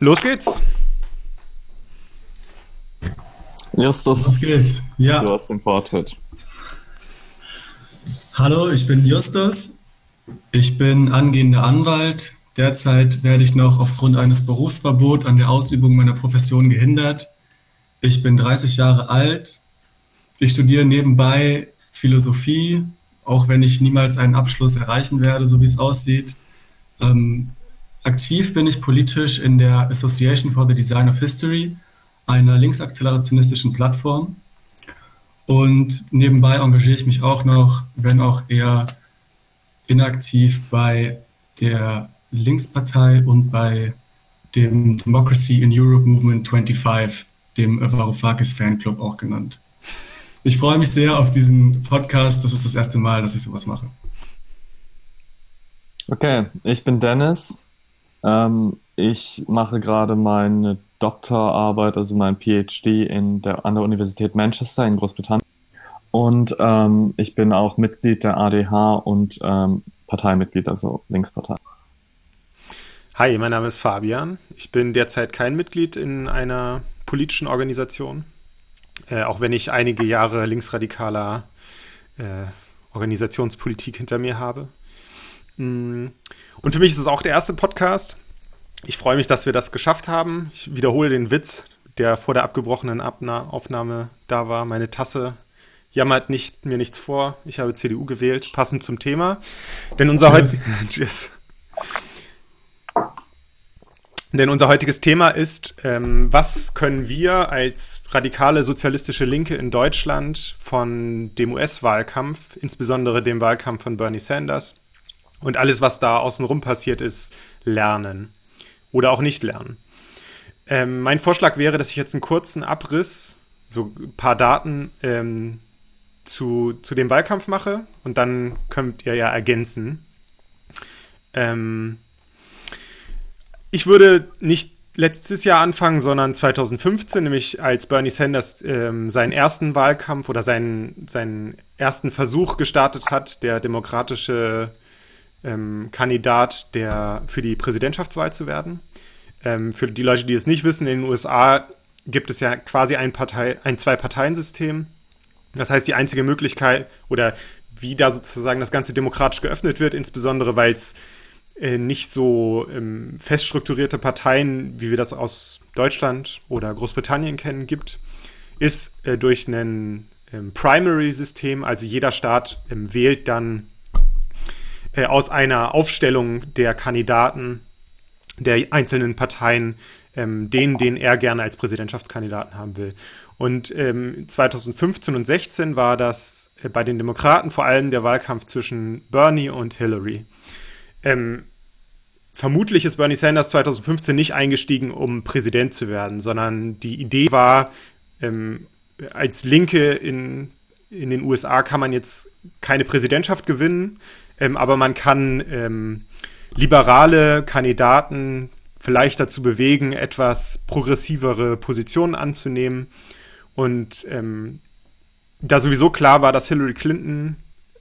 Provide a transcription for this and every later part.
Los geht's. Justus, Los geht's. Ja. du hast den Vortritt. Hallo, ich bin Justus. Ich bin angehender Anwalt. Derzeit werde ich noch aufgrund eines Berufsverbots an der Ausübung meiner Profession gehindert. Ich bin 30 Jahre alt. Ich studiere nebenbei Philosophie, auch wenn ich niemals einen Abschluss erreichen werde, so wie es aussieht. Ähm, aktiv bin ich politisch in der Association for the Design of History, einer linksakzelerationistischen Plattform. Und nebenbei engagiere ich mich auch noch, wenn auch eher inaktiv bei der Linkspartei und bei dem Democracy in Europe Movement 25, dem Varoufakis Fanclub auch genannt. Ich freue mich sehr auf diesen Podcast. Das ist das erste Mal, dass ich sowas mache. Okay, ich bin Dennis. Ähm, ich mache gerade meine Doktorarbeit, also mein PhD in der, an der Universität Manchester in Großbritannien. Und ähm, ich bin auch Mitglied der ADH und ähm, Parteimitglied, also Linkspartei. Hi, mein Name ist Fabian. Ich bin derzeit kein Mitglied in einer politischen Organisation, äh, auch wenn ich einige Jahre linksradikaler äh, Organisationspolitik hinter mir habe. Mm. Und für mich ist es auch der erste Podcast. Ich freue mich, dass wir das geschafft haben. Ich wiederhole den Witz, der vor der abgebrochenen Abna Aufnahme da war. Meine Tasse jammert nicht, mir nichts vor. Ich habe CDU gewählt, passend zum Thema. Denn unser, heut. Denn unser heutiges Thema ist, ähm, was können wir als radikale sozialistische Linke in Deutschland von dem US-Wahlkampf, insbesondere dem Wahlkampf von Bernie Sanders und alles, was da außenrum passiert ist, lernen oder auch nicht lernen. Ähm, mein Vorschlag wäre, dass ich jetzt einen kurzen Abriss, so ein paar Daten ähm, zu, zu dem Wahlkampf mache und dann könnt ihr ja ergänzen. Ähm, ich würde nicht letztes Jahr anfangen, sondern 2015, nämlich als Bernie Sanders ähm, seinen ersten Wahlkampf oder seinen, seinen ersten Versuch gestartet hat, der demokratische ähm, Kandidat der, für die Präsidentschaftswahl zu werden. Ähm, für die Leute, die es nicht wissen, in den USA gibt es ja quasi ein, Partei, ein Zwei-Parteien-System. Das heißt, die einzige Möglichkeit oder wie da sozusagen das Ganze demokratisch geöffnet wird, insbesondere weil es äh, nicht so ähm, fest strukturierte Parteien, wie wir das aus Deutschland oder Großbritannien kennen, gibt, ist äh, durch ein ähm, Primary-System, also jeder Staat ähm, wählt dann äh, aus einer Aufstellung der Kandidaten der einzelnen Parteien ähm, den, den er gerne als Präsidentschaftskandidaten haben will. Und ähm, 2015 und 16 war das äh, bei den Demokraten vor allem der Wahlkampf zwischen Bernie und Hillary. Ähm, vermutlich ist Bernie Sanders 2015 nicht eingestiegen, um Präsident zu werden, sondern die Idee war, ähm, als Linke in, in den USA kann man jetzt keine Präsidentschaft gewinnen, ähm, aber man kann ähm, liberale Kandidaten vielleicht dazu bewegen, etwas progressivere Positionen anzunehmen. Und ähm, da sowieso klar war, dass Hillary Clinton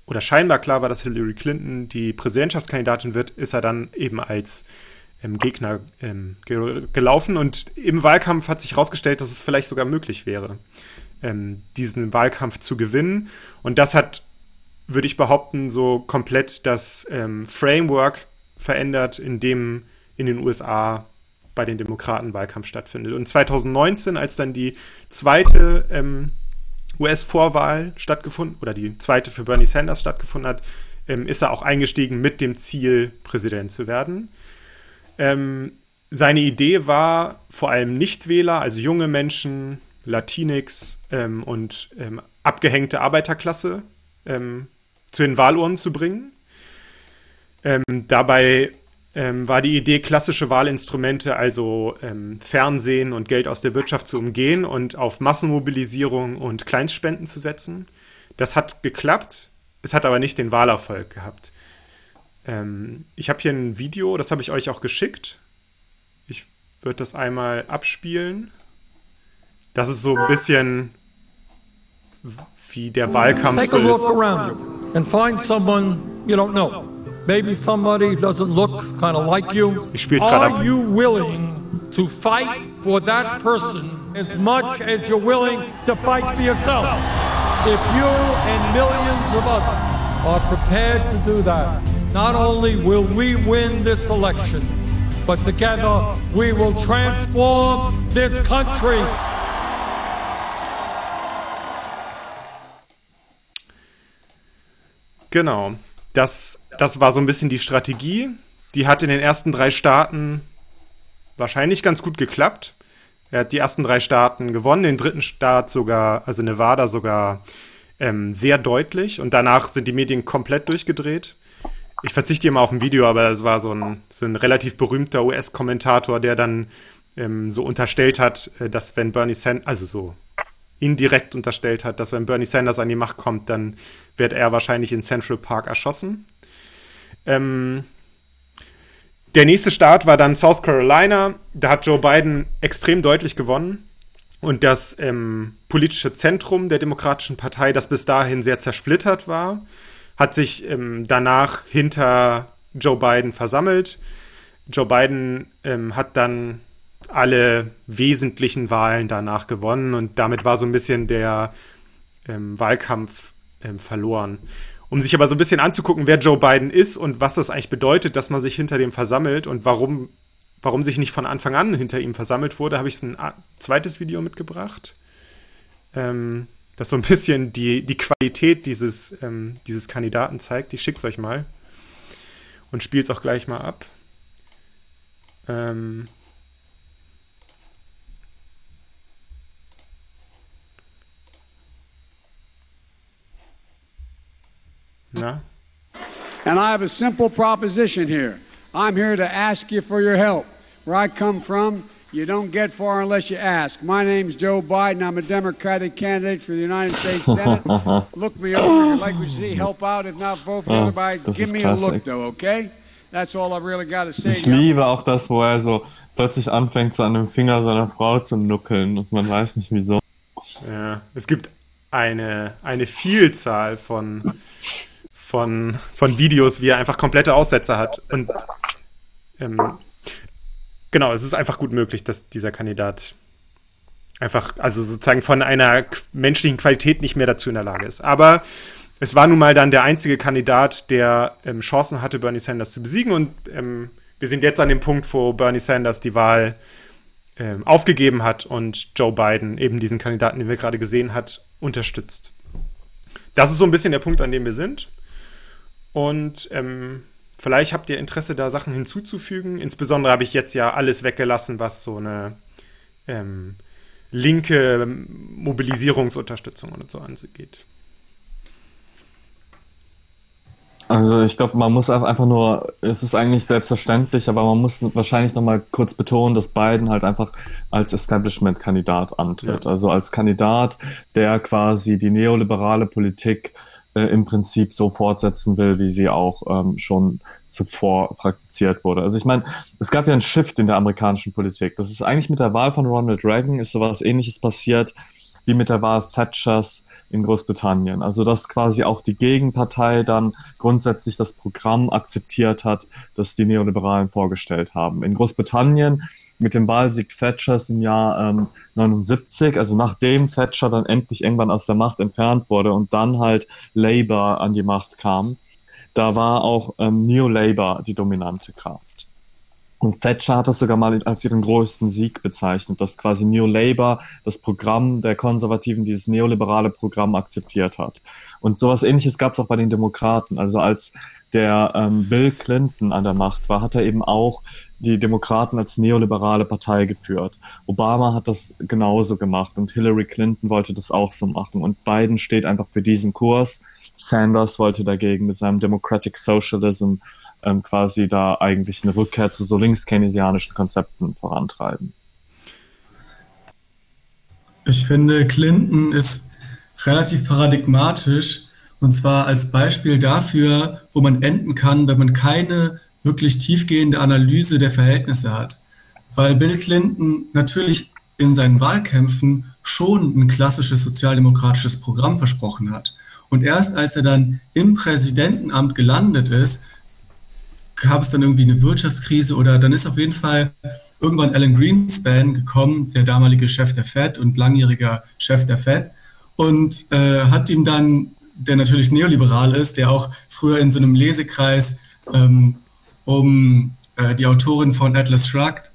oder scheinbar klar war, dass Hillary Clinton die Präsidentschaftskandidatin wird, ist er dann eben als ähm, Gegner ähm, ge gelaufen. Und im Wahlkampf hat sich herausgestellt, dass es vielleicht sogar möglich wäre, ähm, diesen Wahlkampf zu gewinnen. Und das hat, würde ich behaupten, so komplett das ähm, Framework verändert, in dem in den USA bei den Demokraten Wahlkampf stattfindet. Und 2019, als dann die zweite ähm, US-Vorwahl stattgefunden oder die zweite für Bernie Sanders stattgefunden hat, ähm, ist er auch eingestiegen mit dem Ziel, Präsident zu werden. Ähm, seine Idee war vor allem Nichtwähler, also junge Menschen, Latinx ähm, und ähm, abgehängte Arbeiterklasse ähm, zu den Wahlurnen zu bringen. Ähm, dabei ähm, war die Idee, klassische Wahlinstrumente, also ähm, Fernsehen und Geld aus der Wirtschaft zu umgehen und auf Massenmobilisierung und Kleinstspenden zu setzen. Das hat geklappt, es hat aber nicht den Wahlerfolg gehabt. Ähm, ich habe hier ein Video, das habe ich euch auch geschickt. Ich würde das einmal abspielen. Das ist so ein bisschen wie der Wahlkampf so ist. And find someone you don't know. Maybe somebody doesn't look kind of like you. Ich spiel's gerade ab. Are you willing to fight for that person as much as you're willing to fight for yourself. If you and millions of others are prepared to do that, not only will we win this election, but together we will transform this country. Genau. Das, das war so ein bisschen die Strategie. Die hat in den ersten drei Staaten wahrscheinlich ganz gut geklappt. Er hat die ersten drei Staaten gewonnen, den dritten Staat sogar, also Nevada sogar ähm, sehr deutlich. Und danach sind die Medien komplett durchgedreht. Ich verzichte hier mal auf ein Video, aber es war so ein, so ein relativ berühmter US-Kommentator, der dann ähm, so unterstellt hat, äh, dass wenn Bernie Sanders, also so indirekt unterstellt hat, dass wenn Bernie Sanders an die Macht kommt, dann wird er wahrscheinlich in Central Park erschossen. Ähm, der nächste Start war dann South Carolina. Da hat Joe Biden extrem deutlich gewonnen. Und das ähm, politische Zentrum der Demokratischen Partei, das bis dahin sehr zersplittert war, hat sich ähm, danach hinter Joe Biden versammelt. Joe Biden ähm, hat dann alle wesentlichen Wahlen danach gewonnen und damit war so ein bisschen der ähm, Wahlkampf ähm, verloren. Um sich aber so ein bisschen anzugucken, wer Joe Biden ist und was das eigentlich bedeutet, dass man sich hinter dem versammelt und warum, warum sich nicht von Anfang an hinter ihm versammelt wurde, habe ich ein zweites Video mitgebracht. Ähm, das so ein bisschen die, die Qualität dieses, ähm, dieses Kandidaten zeigt. Ich schicke es euch mal und spiele es auch gleich mal ab. Ähm, Na? And I have a simple proposition here. I'm here to ask you for your help. Where I come from, you don't get far unless you ask. My name's Joe Biden. I'm a Democratic candidate for the United States Senate. look me over. If like we see, help out. If not, vote for the other oh, Give me a look, though, okay? That's all I really got to say. Ich liebe auch das, wo er so plötzlich anfängt, so an dem Finger seiner Frau zu nuckeln und man weiß nicht wieso. Ja, es gibt eine, eine Vielzahl von von, von Videos, wie er einfach komplette Aussätze hat. Und ähm, genau, es ist einfach gut möglich, dass dieser Kandidat einfach, also sozusagen von einer menschlichen Qualität nicht mehr dazu in der Lage ist. Aber es war nun mal dann der einzige Kandidat, der ähm, Chancen hatte, Bernie Sanders zu besiegen. Und ähm, wir sind jetzt an dem Punkt, wo Bernie Sanders die Wahl ähm, aufgegeben hat und Joe Biden eben diesen Kandidaten, den wir gerade gesehen hat, unterstützt. Das ist so ein bisschen der Punkt, an dem wir sind. Und ähm, vielleicht habt ihr Interesse, da Sachen hinzuzufügen. Insbesondere habe ich jetzt ja alles weggelassen, was so eine ähm, linke Mobilisierungsunterstützung und so angeht. Also ich glaube, man muss einfach nur, es ist eigentlich selbstverständlich, aber man muss wahrscheinlich nochmal kurz betonen, dass Biden halt einfach als Establishment-Kandidat antritt. Ja. Also als Kandidat, der quasi die neoliberale Politik äh, im Prinzip so fortsetzen will, wie sie auch ähm, schon zuvor praktiziert wurde. Also ich meine, es gab ja einen Shift in der amerikanischen Politik. Das ist eigentlich mit der Wahl von Ronald Reagan ist sowas ähnliches passiert wie mit der Wahl Thatchers in Großbritannien. Also dass quasi auch die Gegenpartei dann grundsätzlich das Programm akzeptiert hat, das die Neoliberalen vorgestellt haben. In Großbritannien mit dem Wahlsieg Thatchers im Jahr ähm, 79, also nachdem Thatcher dann endlich irgendwann aus der Macht entfernt wurde und dann halt Labour an die Macht kam, da war auch ähm, Neo Labour die dominante Kraft. Und Thatcher hat das sogar mal als ihren größten Sieg bezeichnet, dass quasi New Labour das Programm der Konservativen, dieses neoliberale Programm akzeptiert hat. Und sowas ähnliches gab es auch bei den Demokraten. Also als der ähm, Bill Clinton an der Macht war, hat er eben auch die Demokraten als neoliberale Partei geführt. Obama hat das genauso gemacht und Hillary Clinton wollte das auch so machen. Und Biden steht einfach für diesen Kurs. Sanders wollte dagegen mit seinem Democratic Socialism ähm, quasi da eigentlich eine Rückkehr zu so links-keynesianischen Konzepten vorantreiben. Ich finde, Clinton ist relativ paradigmatisch und zwar als Beispiel dafür, wo man enden kann, wenn man keine wirklich tiefgehende Analyse der Verhältnisse hat. Weil Bill Clinton natürlich in seinen Wahlkämpfen schon ein klassisches sozialdemokratisches Programm versprochen hat. Und erst als er dann im Präsidentenamt gelandet ist, gab es dann irgendwie eine Wirtschaftskrise oder dann ist auf jeden Fall irgendwann Alan Greenspan gekommen, der damalige Chef der Fed und langjähriger Chef der Fed und äh, hat ihm dann, der natürlich neoliberal ist, der auch früher in so einem Lesekreis ähm, um äh, die Autorin von Atlas Shrugged,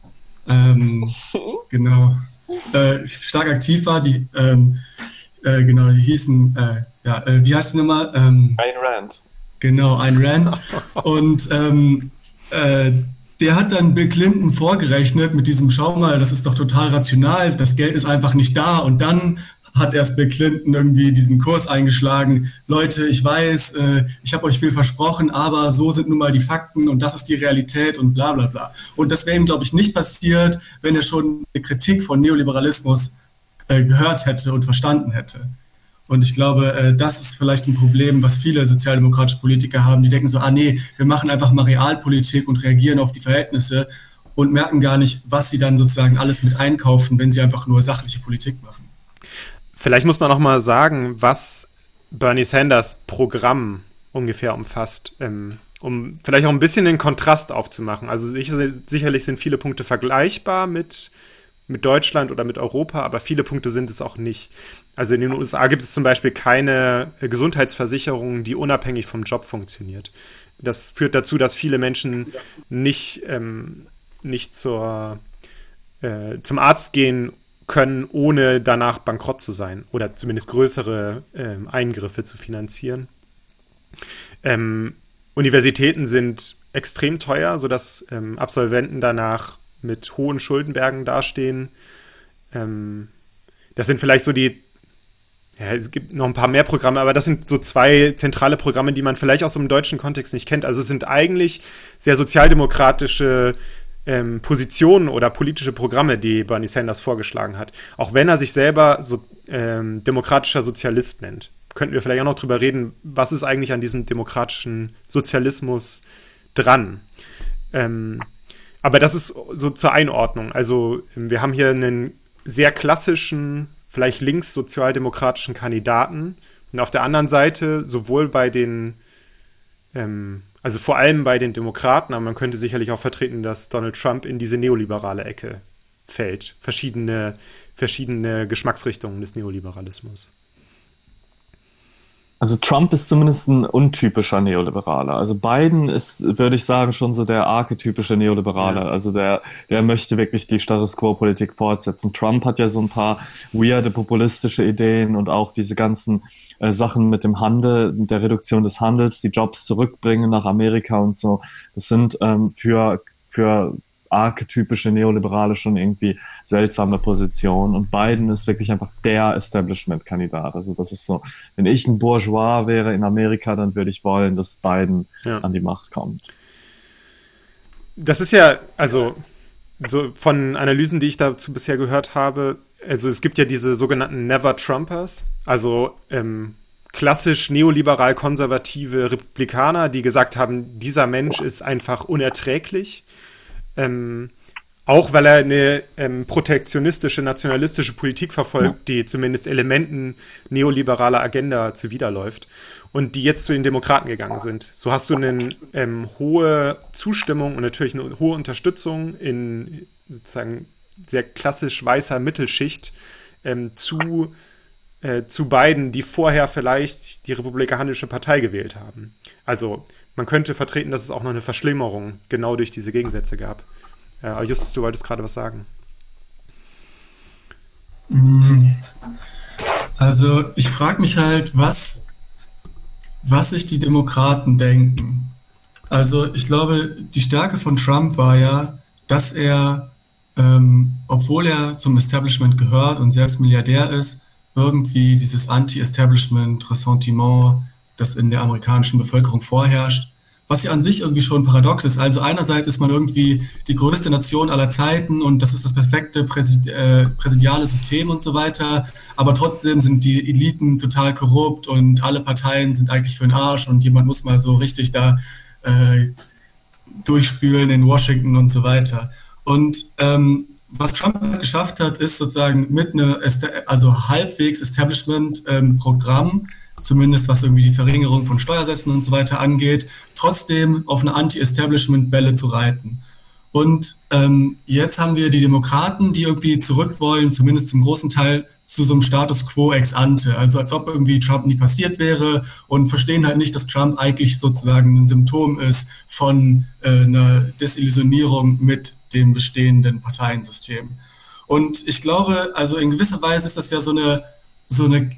ähm, genau, äh, stark aktiv war, die, ähm, äh, genau, die hießen, äh, ja, äh, wie heißt die nochmal? Ähm, Ayn Rand. Genau, Ayn Rand. Und ähm, äh, der hat dann Bill Clinton vorgerechnet mit diesem, schau mal, das ist doch total rational, das Geld ist einfach nicht da. Und dann hat erst Bill Clinton irgendwie diesen Kurs eingeschlagen. Leute, ich weiß, äh, ich habe euch viel versprochen, aber so sind nun mal die Fakten und das ist die Realität und bla bla bla. Und das wäre ihm, glaube ich, nicht passiert, wenn er schon eine Kritik von Neoliberalismus äh, gehört hätte und verstanden hätte. Und ich glaube, äh, das ist vielleicht ein Problem, was viele sozialdemokratische Politiker haben. Die denken so, ah nee, wir machen einfach mal Realpolitik und reagieren auf die Verhältnisse und merken gar nicht, was sie dann sozusagen alles mit einkaufen, wenn sie einfach nur sachliche Politik machen. Vielleicht muss man noch mal sagen, was Bernie Sanders Programm ungefähr umfasst, ähm, um vielleicht auch ein bisschen den Kontrast aufzumachen. Also sicherlich sind viele Punkte vergleichbar mit, mit Deutschland oder mit Europa, aber viele Punkte sind es auch nicht. Also in den USA gibt es zum Beispiel keine Gesundheitsversicherung, die unabhängig vom Job funktioniert. Das führt dazu, dass viele Menschen nicht, ähm, nicht zur, äh, zum Arzt gehen können, ohne danach bankrott zu sein oder zumindest größere ähm, Eingriffe zu finanzieren. Ähm, Universitäten sind extrem teuer, sodass ähm, Absolventen danach mit hohen Schuldenbergen dastehen. Ähm, das sind vielleicht so die, ja, es gibt noch ein paar mehr Programme, aber das sind so zwei zentrale Programme, die man vielleicht aus dem deutschen Kontext nicht kennt. Also es sind eigentlich sehr sozialdemokratische ähm, Positionen oder politische Programme, die Bernie Sanders vorgeschlagen hat. Auch wenn er sich selber so ähm, demokratischer Sozialist nennt. Könnten wir vielleicht auch noch drüber reden, was ist eigentlich an diesem demokratischen Sozialismus dran? Ähm, aber das ist so zur Einordnung. Also wir haben hier einen sehr klassischen, vielleicht links-sozialdemokratischen Kandidaten. Und auf der anderen Seite sowohl bei den ähm, also vor allem bei den Demokraten, aber man könnte sicherlich auch vertreten, dass Donald Trump in diese neoliberale Ecke fällt. Verschiedene, verschiedene Geschmacksrichtungen des Neoliberalismus. Also Trump ist zumindest ein untypischer Neoliberaler. Also Biden ist, würde ich sagen, schon so der archetypische Neoliberale. Ja. Also der, der möchte wirklich die Status Quo-Politik fortsetzen. Trump hat ja so ein paar weirde populistische Ideen und auch diese ganzen äh, Sachen mit dem Handel, der Reduktion des Handels, die Jobs zurückbringen nach Amerika und so. Das sind ähm, für, für archetypische Neoliberale schon irgendwie seltsame Position. Und Biden ist wirklich einfach der Establishment-Kandidat. Also das ist so, wenn ich ein Bourgeois wäre in Amerika, dann würde ich wollen, dass Biden ja. an die Macht kommt. Das ist ja, also so von Analysen, die ich dazu bisher gehört habe, also es gibt ja diese sogenannten Never Trumpers, also ähm, klassisch neoliberal konservative Republikaner, die gesagt haben, dieser Mensch ist einfach unerträglich ähm, auch weil er eine ähm, protektionistische, nationalistische Politik verfolgt, ja. die zumindest Elementen neoliberaler Agenda zuwiderläuft und die jetzt zu den Demokraten gegangen sind. So hast du eine ähm, hohe Zustimmung und natürlich eine hohe Unterstützung in sozusagen sehr klassisch weißer Mittelschicht ähm, zu, äh, zu beiden, die vorher vielleicht die Republikanische Partei gewählt haben. Also man könnte vertreten, dass es auch noch eine Verschlimmerung genau durch diese Gegensätze gab. Ja, Justus, du wolltest gerade was sagen. Also ich frage mich halt, was, was sich die Demokraten denken. Also ich glaube, die Stärke von Trump war ja, dass er, ähm, obwohl er zum Establishment gehört und selbst Milliardär ist, irgendwie dieses Anti-Establishment-Ressentiment das in der amerikanischen Bevölkerung vorherrscht, was ja an sich irgendwie schon paradox ist. Also einerseits ist man irgendwie die größte Nation aller Zeiten und das ist das perfekte Präsid äh, präsidiale System und so weiter, aber trotzdem sind die Eliten total korrupt und alle Parteien sind eigentlich für den Arsch und jemand muss mal so richtig da äh, durchspülen in Washington und so weiter. Und ähm, was Trump geschafft hat, ist sozusagen mit einem also halbwegs Establishment-Programm ähm, zumindest was irgendwie die Verringerung von Steuersätzen und so weiter angeht, trotzdem auf eine Anti-Establishment-Welle zu reiten. Und ähm, jetzt haben wir die Demokraten, die irgendwie zurück wollen, zumindest zum großen Teil zu so einem Status quo ex ante. Also als ob irgendwie Trump nie passiert wäre und verstehen halt nicht, dass Trump eigentlich sozusagen ein Symptom ist von äh, einer Desillusionierung mit dem bestehenden Parteiensystem. Und ich glaube, also in gewisser Weise ist das ja so eine, so eine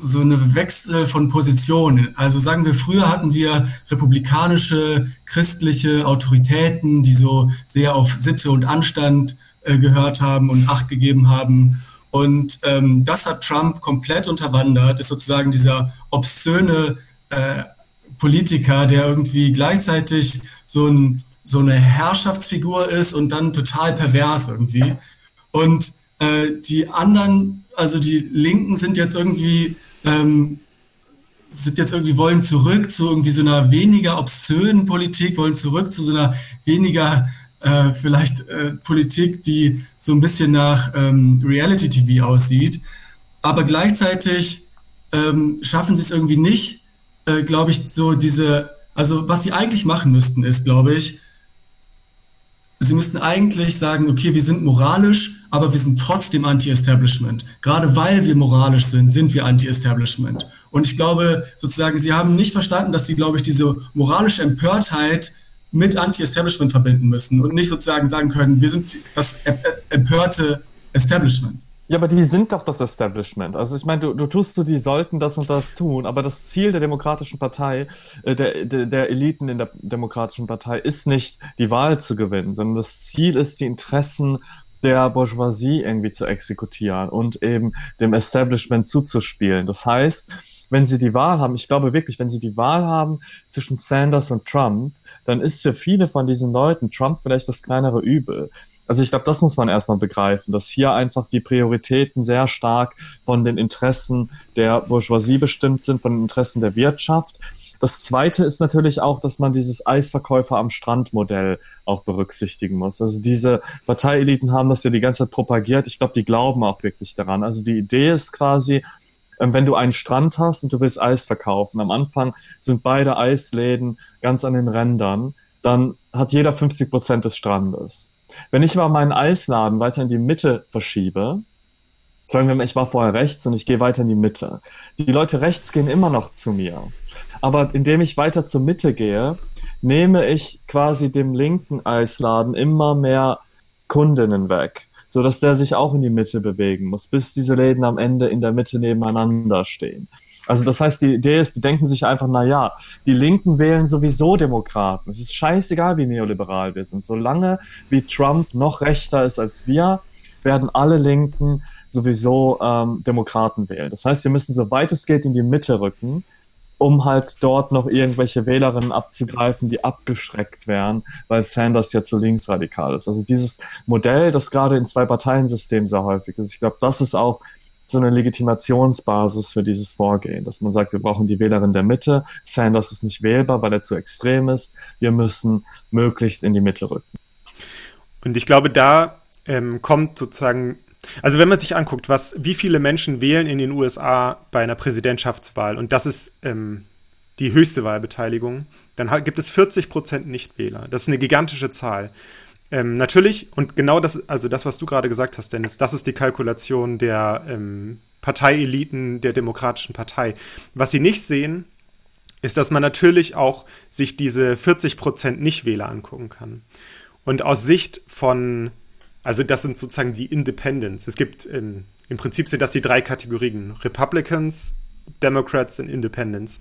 so eine Wechsel von Positionen. Also sagen wir, früher hatten wir republikanische, christliche Autoritäten, die so sehr auf Sitte und Anstand äh, gehört haben und Acht gegeben haben. Und ähm, das hat Trump komplett unterwandert, ist sozusagen dieser obszöne äh, Politiker, der irgendwie gleichzeitig so, ein, so eine Herrschaftsfigur ist und dann total pervers irgendwie. Und äh, die anderen, also die Linken sind jetzt irgendwie ähm, sind jetzt irgendwie wollen zurück zu irgendwie so einer weniger obszönen Politik, wollen zurück zu so einer weniger äh, vielleicht äh, Politik, die so ein bisschen nach ähm, Reality TV aussieht. Aber gleichzeitig ähm, schaffen sie es irgendwie nicht, äh, glaube ich, so diese, also was sie eigentlich machen müssten, ist, glaube ich, sie müssten eigentlich sagen, okay, wir sind moralisch, aber wir sind trotzdem Anti-Establishment. Gerade weil wir moralisch sind, sind wir Anti-Establishment. Und ich glaube, sozusagen, sie haben nicht verstanden, dass sie, glaube ich, diese moralische Empörtheit mit Anti-Establishment verbinden müssen und nicht sozusagen sagen können, wir sind das empörte Establishment. Ja, aber die sind doch das Establishment. Also ich meine, du, du tust du, die sollten das und das tun, aber das Ziel der Demokratischen Partei, äh, der, der Eliten in der Demokratischen Partei ist nicht, die Wahl zu gewinnen, sondern das Ziel ist, die Interessen der Bourgeoisie irgendwie zu exekutieren und eben dem Establishment zuzuspielen. Das heißt, wenn sie die Wahl haben, ich glaube wirklich, wenn sie die Wahl haben zwischen Sanders und Trump, dann ist für viele von diesen Leuten Trump vielleicht das kleinere Übel. Also ich glaube, das muss man erstmal begreifen, dass hier einfach die Prioritäten sehr stark von den Interessen der Bourgeoisie bestimmt sind, von den Interessen der Wirtschaft. Das zweite ist natürlich auch, dass man dieses Eisverkäufer am Strand Modell auch berücksichtigen muss. Also diese Parteieliten haben das ja die ganze Zeit propagiert. Ich glaube, die glauben auch wirklich daran. Also die Idee ist quasi, ähm, wenn du einen Strand hast und du willst Eis verkaufen, am Anfang sind beide Eisläden ganz an den Rändern, dann hat jeder 50 Prozent des Strandes. Wenn ich aber meinen Eisladen weiter in die Mitte verschiebe, sagen wir mal, ich war vorher rechts und ich gehe weiter in die Mitte. Die Leute rechts gehen immer noch zu mir. Aber indem ich weiter zur Mitte gehe, nehme ich quasi dem linken Eisladen immer mehr Kundinnen weg, so dass der sich auch in die Mitte bewegen muss, bis diese Läden am Ende in der Mitte nebeneinander stehen. Also das heißt, die Idee ist, die denken sich einfach, na ja, die Linken wählen sowieso Demokraten. Es ist scheißegal, wie neoliberal wir sind. Solange wie Trump noch rechter ist als wir, werden alle Linken sowieso ähm, Demokraten wählen. Das heißt, wir müssen so weit es geht in die Mitte rücken, um halt dort noch irgendwelche Wählerinnen abzugreifen, die abgeschreckt wären, weil Sanders ja zu linksradikal ist. Also dieses Modell, das gerade in zwei Parteiensystemen sehr häufig ist, ich glaube, das ist auch so eine Legitimationsbasis für dieses Vorgehen, dass man sagt, wir brauchen die Wählerin der Mitte. Sanders ist nicht wählbar, weil er zu extrem ist. Wir müssen möglichst in die Mitte rücken. Und ich glaube, da ähm, kommt sozusagen, also wenn man sich anguckt, was, wie viele Menschen wählen in den USA bei einer Präsidentschaftswahl, und das ist ähm, die höchste Wahlbeteiligung, dann gibt es 40 Prozent Nichtwähler. Das ist eine gigantische Zahl. Ähm, natürlich, und genau das, also das, was du gerade gesagt hast, Dennis, das ist die Kalkulation der ähm, Parteieliten der Demokratischen Partei. Was sie nicht sehen, ist, dass man natürlich auch sich diese 40 Prozent Nichtwähler angucken kann. Und aus Sicht von, also das sind sozusagen die Independents. Es gibt, ähm, im Prinzip sind das die drei Kategorien. Republicans, Democrats und Independents.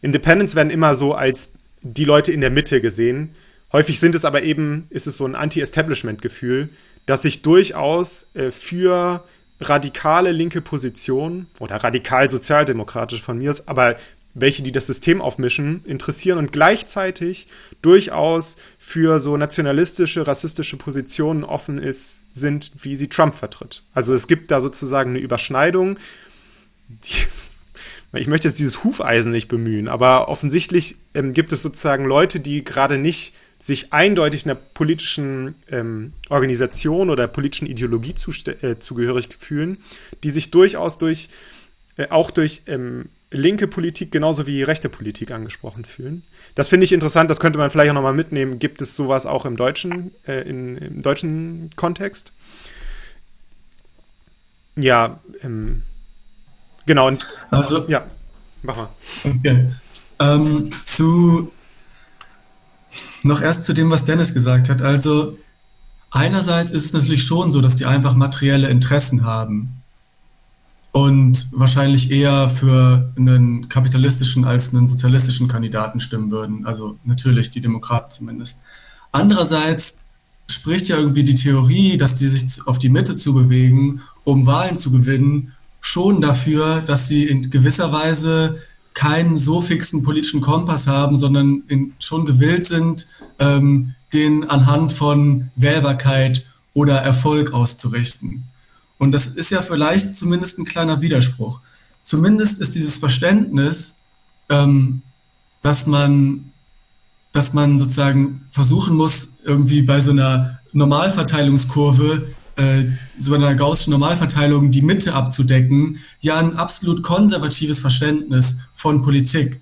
Independents werden immer so als die Leute in der Mitte gesehen, Häufig sind es aber eben, ist es so ein Anti-Establishment-Gefühl, das sich durchaus äh, für radikale linke Positionen oder radikal sozialdemokratisch von mir ist, aber welche, die das System aufmischen, interessieren und gleichzeitig durchaus für so nationalistische, rassistische Positionen offen ist, sind, wie sie Trump vertritt. Also es gibt da sozusagen eine Überschneidung, die, ich möchte jetzt dieses Hufeisen nicht bemühen, aber offensichtlich ähm, gibt es sozusagen Leute, die gerade nicht sich eindeutig einer politischen ähm, Organisation oder politischen Ideologie zu, äh, zugehörig fühlen, die sich durchaus durch, äh, auch durch ähm, linke Politik genauso wie rechte Politik angesprochen fühlen. Das finde ich interessant, das könnte man vielleicht auch nochmal mitnehmen. Gibt es sowas auch im deutschen, äh, in, im deutschen Kontext? Ja, ähm, genau, und also, ja, mach mal. Okay. Ähm, zu noch erst zu dem, was Dennis gesagt hat. Also einerseits ist es natürlich schon so, dass die einfach materielle Interessen haben und wahrscheinlich eher für einen kapitalistischen als einen sozialistischen Kandidaten stimmen würden. Also natürlich die Demokraten zumindest. Andererseits spricht ja irgendwie die Theorie, dass die sich auf die Mitte zu bewegen, um Wahlen zu gewinnen, schon dafür, dass sie in gewisser Weise keinen so fixen politischen Kompass haben, sondern in, schon gewillt sind, ähm, den anhand von Wählbarkeit oder Erfolg auszurichten. Und das ist ja vielleicht zumindest ein kleiner Widerspruch. Zumindest ist dieses Verständnis, ähm, dass man, dass man sozusagen versuchen muss, irgendwie bei so einer Normalverteilungskurve, äh, so einer gaußschen Normalverteilung die Mitte abzudecken, ja ein absolut konservatives Verständnis von Politik.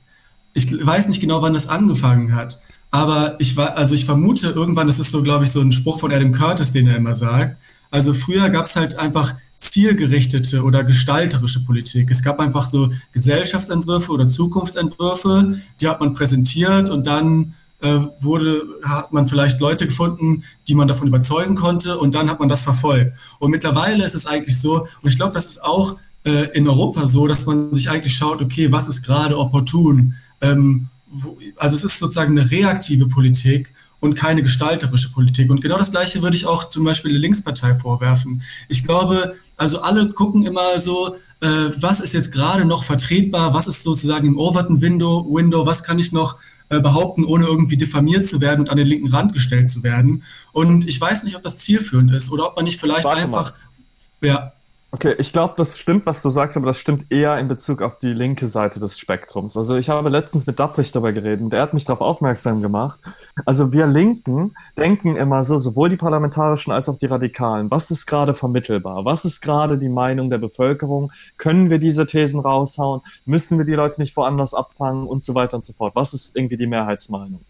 Ich weiß nicht genau, wann das angefangen hat, aber ich war, also ich vermute irgendwann, das ist so, glaube ich, so ein Spruch von Adam Curtis, den er immer sagt, also früher gab es halt einfach zielgerichtete oder gestalterische Politik. Es gab einfach so Gesellschaftsentwürfe oder Zukunftsentwürfe, die hat man präsentiert und dann äh, wurde, hat man vielleicht Leute gefunden, die man davon überzeugen konnte und dann hat man das verfolgt. Und mittlerweile ist es eigentlich so, und ich glaube, das ist auch äh, in Europa so, dass man sich eigentlich schaut, okay, was ist gerade opportun? Ähm, wo, also es ist sozusagen eine reaktive Politik und keine gestalterische Politik. Und genau das Gleiche würde ich auch zum Beispiel der Linkspartei vorwerfen. Ich glaube, also alle gucken immer so, äh, was ist jetzt gerade noch vertretbar, was ist sozusagen im Overton Window, Window, was kann ich noch äh, behaupten, ohne irgendwie diffamiert zu werden und an den linken Rand gestellt zu werden. Und ich weiß nicht, ob das zielführend ist oder ob man nicht vielleicht Warte einfach, mal. ja, Okay, ich glaube, das stimmt, was du sagst, aber das stimmt eher in Bezug auf die linke Seite des Spektrums. Also ich habe letztens mit Dapprich darüber geredet und er hat mich darauf aufmerksam gemacht. Also wir Linken denken immer so, sowohl die Parlamentarischen als auch die Radikalen. Was ist gerade vermittelbar? Was ist gerade die Meinung der Bevölkerung? Können wir diese Thesen raushauen? Müssen wir die Leute nicht woanders abfangen und so weiter und so fort? Was ist irgendwie die Mehrheitsmeinung?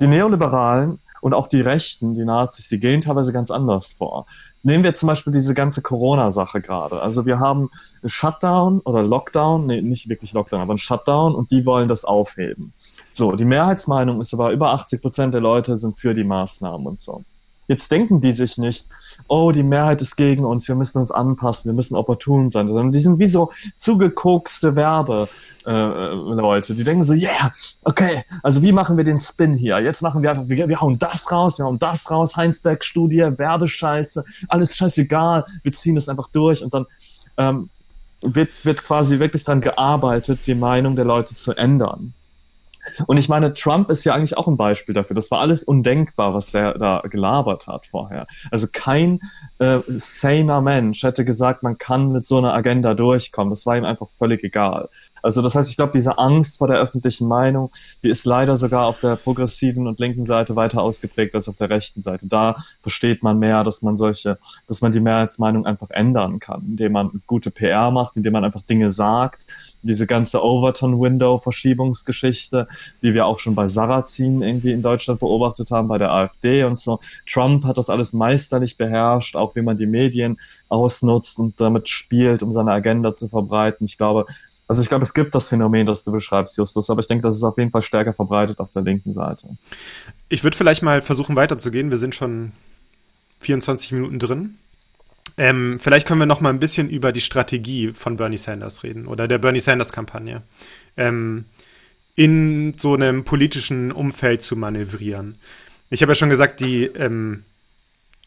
Die Neoliberalen und auch die Rechten, die Nazis, die gehen teilweise ganz anders vor. Nehmen wir zum Beispiel diese ganze Corona-Sache gerade. Also wir haben Shutdown oder Lockdown, nee, nicht wirklich Lockdown, aber ein Shutdown und die wollen das aufheben. So, die Mehrheitsmeinung ist aber über 80 Prozent der Leute sind für die Maßnahmen und so. Jetzt denken die sich nicht, oh, die Mehrheit ist gegen uns, wir müssen uns anpassen, wir müssen opportun sein, sondern die sind wie so zugekokste Werbe, äh, Leute. Die denken so, yeah, okay, also wie machen wir den Spin hier? Jetzt machen wir einfach, wir, wir hauen das raus, wir hauen das raus, Heinsberg-Studie, Werbescheiße, alles scheißegal, wir ziehen das einfach durch und dann ähm, wird, wird quasi wirklich dran gearbeitet, die Meinung der Leute zu ändern. Und ich meine, Trump ist ja eigentlich auch ein Beispiel dafür. Das war alles undenkbar, was der da gelabert hat vorher. Also kein äh, saner Mensch hätte gesagt, man kann mit so einer Agenda durchkommen. Das war ihm einfach völlig egal. Also das heißt, ich glaube, diese Angst vor der öffentlichen Meinung, die ist leider sogar auf der progressiven und linken Seite weiter ausgeprägt als auf der rechten Seite. Da versteht man mehr, dass man solche, dass man die Mehrheitsmeinung einfach ändern kann, indem man gute PR macht, indem man einfach Dinge sagt. Diese ganze Overton-Window-Verschiebungsgeschichte, die wir auch schon bei Sarrazin irgendwie in Deutschland beobachtet haben, bei der AfD und so. Trump hat das alles meisterlich beherrscht, auch wie man die Medien ausnutzt und damit spielt, um seine Agenda zu verbreiten. Ich glaube, also ich glaube, es gibt das Phänomen, das du beschreibst, Justus, aber ich denke, das ist auf jeden Fall stärker verbreitet auf der linken Seite. Ich würde vielleicht mal versuchen weiterzugehen. Wir sind schon 24 Minuten drin. Ähm, vielleicht können wir noch mal ein bisschen über die Strategie von Bernie Sanders reden oder der Bernie Sanders-Kampagne. Ähm, in so einem politischen Umfeld zu manövrieren. Ich habe ja schon gesagt, die, ähm,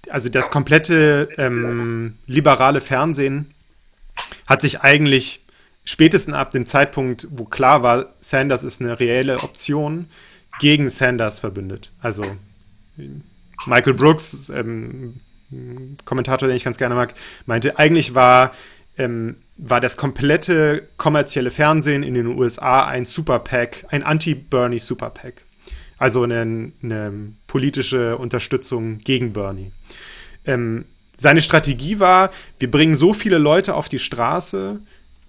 also das komplette ähm, liberale Fernsehen hat sich eigentlich spätestens ab dem Zeitpunkt, wo klar war, Sanders ist eine reelle Option, gegen Sanders verbündet. Also Michael Brooks, ähm, Kommentator, den ich ganz gerne mag, meinte, eigentlich war, ähm, war das komplette kommerzielle Fernsehen in den USA ein Super PAC, ein Anti-Bernie Super PAC. Also eine, eine, politische Unterstützung gegen Bernie. Ähm, seine Strategie war, wir bringen so viele Leute auf die Straße,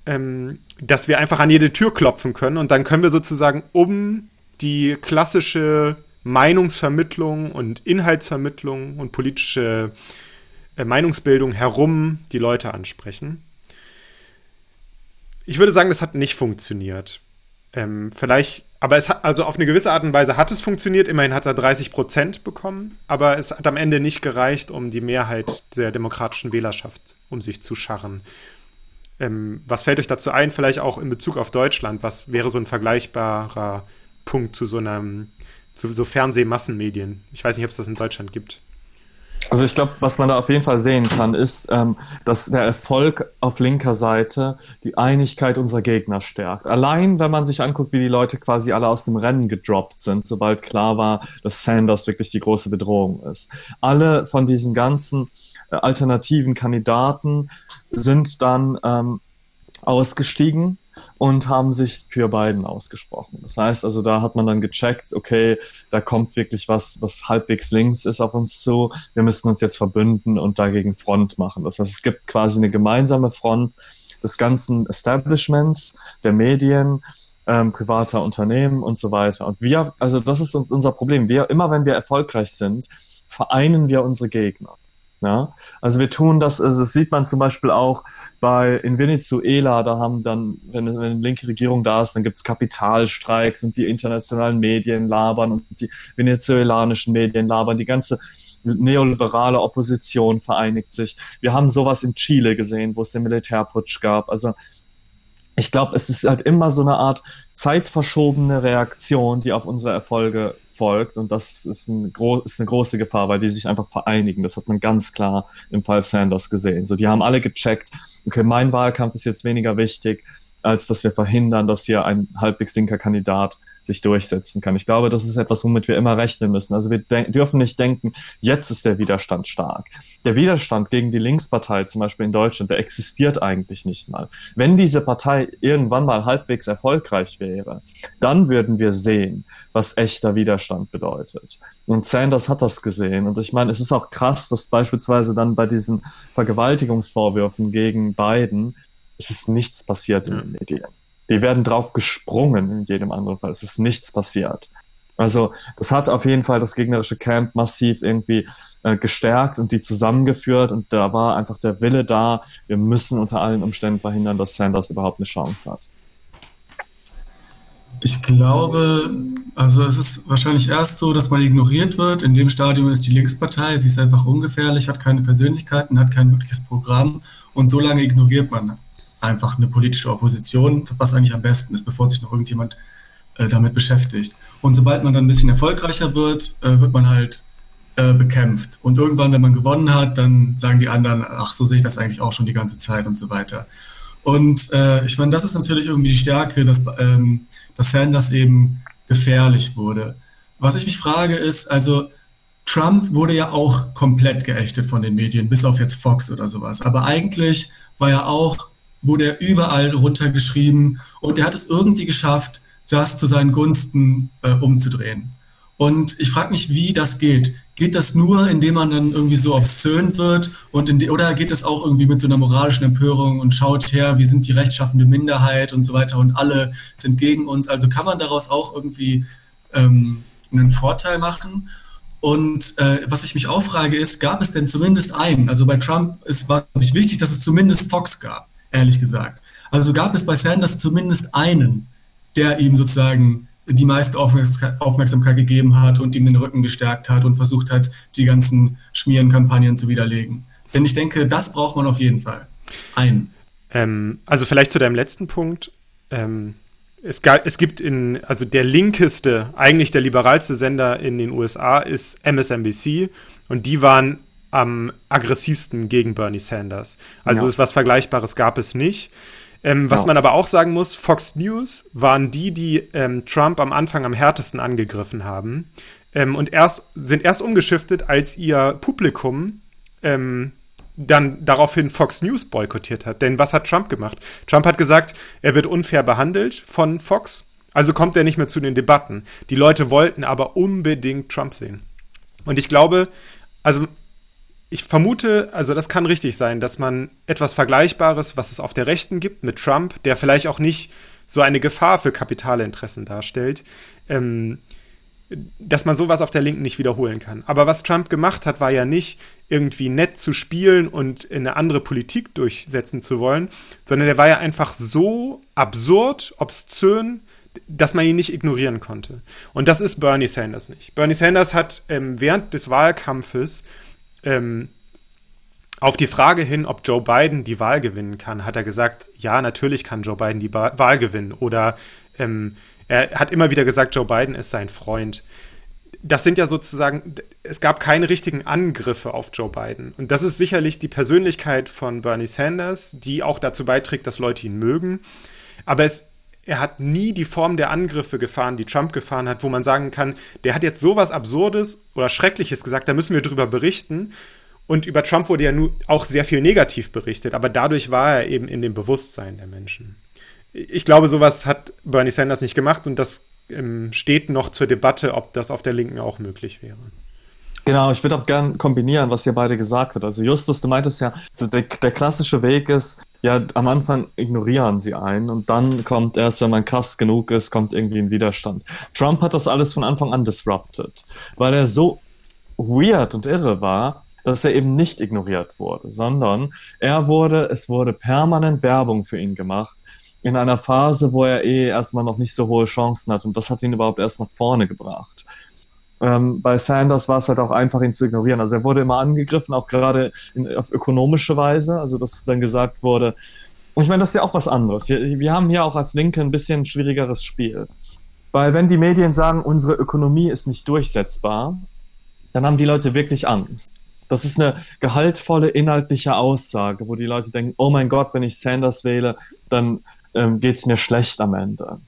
ähm, dass wir einfach an jede Tür klopfen können und dann können wir sozusagen um die klassische Meinungsvermittlung und Inhaltsvermittlung und politische äh, Meinungsbildung herum die Leute ansprechen. Ich würde sagen, das hat nicht funktioniert. Ähm, vielleicht, aber es hat, also auf eine gewisse Art und Weise hat es funktioniert. Immerhin hat er 30 Prozent bekommen, aber es hat am Ende nicht gereicht, um die Mehrheit der demokratischen Wählerschaft um sich zu scharren. Ähm, was fällt euch dazu ein, vielleicht auch in Bezug auf Deutschland? Was wäre so ein vergleichbarer Punkt zu so einem, zu so Fernsehmassenmedien? Ich weiß nicht, ob es das in Deutschland gibt. Also ich glaube, was man da auf jeden Fall sehen kann, ist, ähm, dass der Erfolg auf linker Seite die Einigkeit unserer Gegner stärkt. Allein, wenn man sich anguckt, wie die Leute quasi alle aus dem Rennen gedroppt sind, sobald klar war, dass Sanders wirklich die große Bedrohung ist. Alle von diesen ganzen alternativen Kandidaten sind dann ähm, ausgestiegen und haben sich für Biden ausgesprochen. Das heißt also, da hat man dann gecheckt, okay, da kommt wirklich was, was halbwegs links ist auf uns zu. Wir müssen uns jetzt verbünden und dagegen Front machen. Das heißt, es gibt quasi eine gemeinsame Front des ganzen Establishments, der Medien, ähm, privater Unternehmen und so weiter. Und wir, also das ist unser Problem. Wir, immer wenn wir erfolgreich sind, vereinen wir unsere Gegner. Ja? Also wir tun das, also das sieht man zum Beispiel auch bei in Venezuela, da haben dann, wenn, wenn eine linke Regierung da ist, dann gibt's Kapitalstreiks und die internationalen Medien labern und die venezolanischen Medien labern, die ganze neoliberale Opposition vereinigt sich. Wir haben sowas in Chile gesehen, wo es den Militärputsch gab. Also ich glaube, es ist halt immer so eine Art zeitverschobene Reaktion, die auf unsere Erfolge folgt. Und das ist, ein ist, eine große Gefahr, weil die sich einfach vereinigen. Das hat man ganz klar im Fall Sanders gesehen. So, die haben alle gecheckt, okay, mein Wahlkampf ist jetzt weniger wichtig, als dass wir verhindern, dass hier ein halbwegs linker Kandidat sich durchsetzen kann. Ich glaube, das ist etwas, womit wir immer rechnen müssen. Also wir dürfen nicht denken, jetzt ist der Widerstand stark. Der Widerstand gegen die Linkspartei, zum Beispiel in Deutschland, der existiert eigentlich nicht mal. Wenn diese Partei irgendwann mal halbwegs erfolgreich wäre, dann würden wir sehen, was echter Widerstand bedeutet. Und Sanders hat das gesehen. Und ich meine, es ist auch krass, dass beispielsweise dann bei diesen Vergewaltigungsvorwürfen gegen Biden, es ist nichts passiert in den Medien. Die werden drauf gesprungen in jedem anderen Fall. Es ist nichts passiert. Also das hat auf jeden Fall das gegnerische Camp massiv irgendwie äh, gestärkt und die zusammengeführt und da war einfach der Wille da, wir müssen unter allen Umständen verhindern, dass Sanders überhaupt eine Chance hat. Ich glaube, also es ist wahrscheinlich erst so, dass man ignoriert wird. In dem Stadium ist die Linkspartei, sie ist einfach ungefährlich, hat keine Persönlichkeiten, hat kein wirkliches Programm und so lange ignoriert man einfach eine politische Opposition, was eigentlich am besten ist, bevor sich noch irgendjemand äh, damit beschäftigt. Und sobald man dann ein bisschen erfolgreicher wird, äh, wird man halt äh, bekämpft. Und irgendwann, wenn man gewonnen hat, dann sagen die anderen, ach, so sehe ich das eigentlich auch schon die ganze Zeit und so weiter. Und äh, ich meine, das ist natürlich irgendwie die Stärke, dass, ähm, dass Sanders eben gefährlich wurde. Was ich mich frage ist, also Trump wurde ja auch komplett geächtet von den Medien, bis auf jetzt Fox oder sowas. Aber eigentlich war ja auch wurde er überall runtergeschrieben und er hat es irgendwie geschafft, das zu seinen Gunsten äh, umzudrehen. Und ich frage mich, wie das geht. Geht das nur, indem man dann irgendwie so obszön wird und in oder geht das auch irgendwie mit so einer moralischen Empörung und schaut her, wie sind die rechtschaffende Minderheit und so weiter und alle sind gegen uns. Also kann man daraus auch irgendwie ähm, einen Vorteil machen? Und äh, was ich mich auch frage ist, gab es denn zumindest einen? Also bei Trump ist, war nicht wichtig, dass es zumindest Fox gab ehrlich gesagt. Also gab es bei Sanders zumindest einen, der ihm sozusagen die meiste Aufmerksamkeit gegeben hat und ihm den Rücken gestärkt hat und versucht hat, die ganzen Schmierenkampagnen zu widerlegen. Denn ich denke, das braucht man auf jeden Fall. Einen. Ähm, also vielleicht zu deinem letzten Punkt. Ähm, es, gab, es gibt in, also der linkeste, eigentlich der liberalste Sender in den USA ist MSNBC und die waren am aggressivsten gegen Bernie Sanders. Also ja. was Vergleichbares gab es nicht. Ähm, was ja. man aber auch sagen muss, Fox News waren die, die ähm, Trump am Anfang am härtesten angegriffen haben ähm, und erst sind erst umgeschiftet, als ihr Publikum ähm, dann daraufhin Fox News boykottiert hat. Denn was hat Trump gemacht? Trump hat gesagt, er wird unfair behandelt von Fox, also kommt er nicht mehr zu den Debatten. Die Leute wollten aber unbedingt Trump sehen. Und ich glaube, also ich vermute, also das kann richtig sein, dass man etwas Vergleichbares, was es auf der Rechten gibt mit Trump, der vielleicht auch nicht so eine Gefahr für Kapitalinteressen darstellt, ähm, dass man sowas auf der Linken nicht wiederholen kann. Aber was Trump gemacht hat, war ja nicht irgendwie nett zu spielen und eine andere Politik durchsetzen zu wollen, sondern er war ja einfach so absurd, obszön, dass man ihn nicht ignorieren konnte. Und das ist Bernie Sanders nicht. Bernie Sanders hat ähm, während des Wahlkampfes ähm, auf die Frage hin, ob Joe Biden die Wahl gewinnen kann, hat er gesagt, ja, natürlich kann Joe Biden die ba Wahl gewinnen. Oder ähm, er hat immer wieder gesagt, Joe Biden ist sein Freund. Das sind ja sozusagen, es gab keine richtigen Angriffe auf Joe Biden. Und das ist sicherlich die Persönlichkeit von Bernie Sanders, die auch dazu beiträgt, dass Leute ihn mögen. Aber es, er hat nie die Form der Angriffe gefahren, die Trump gefahren hat, wo man sagen kann, der hat jetzt sowas Absurdes oder Schreckliches gesagt, da müssen wir drüber berichten. Und über Trump wurde ja nun auch sehr viel negativ berichtet, aber dadurch war er eben in dem Bewusstsein der Menschen ich glaube, sowas hat Bernie Sanders nicht gemacht und das ähm, steht noch zur Debatte, ob das auf der Linken auch möglich wäre. Genau, ich würde auch gern kombinieren, was ihr beide gesagt habt. Also Justus, du meintest ja, der, der, klassische Weg ist, ja, am Anfang ignorieren sie einen und dann kommt erst, wenn man krass genug ist, kommt irgendwie ein Widerstand. Trump hat das alles von Anfang an disrupted, weil er so weird und irre war, dass er eben nicht ignoriert wurde, sondern er wurde, es wurde permanent Werbung für ihn gemacht in einer Phase, wo er eh erstmal noch nicht so hohe Chancen hat. Und das hat ihn überhaupt erst nach vorne gebracht. Ähm, bei Sanders war es halt auch einfach, ihn zu ignorieren. Also er wurde immer angegriffen, auch gerade in, auf ökonomische Weise. Also dass dann gesagt wurde, und ich meine, das ist ja auch was anderes. Wir, wir haben hier auch als Linke ein bisschen schwierigeres Spiel. Weil wenn die Medien sagen, unsere Ökonomie ist nicht durchsetzbar, dann haben die Leute wirklich Angst. Das ist eine gehaltvolle inhaltliche Aussage, wo die Leute denken, oh mein Gott, wenn ich Sanders wähle, dann ähm, geht es mir schlecht am Ende.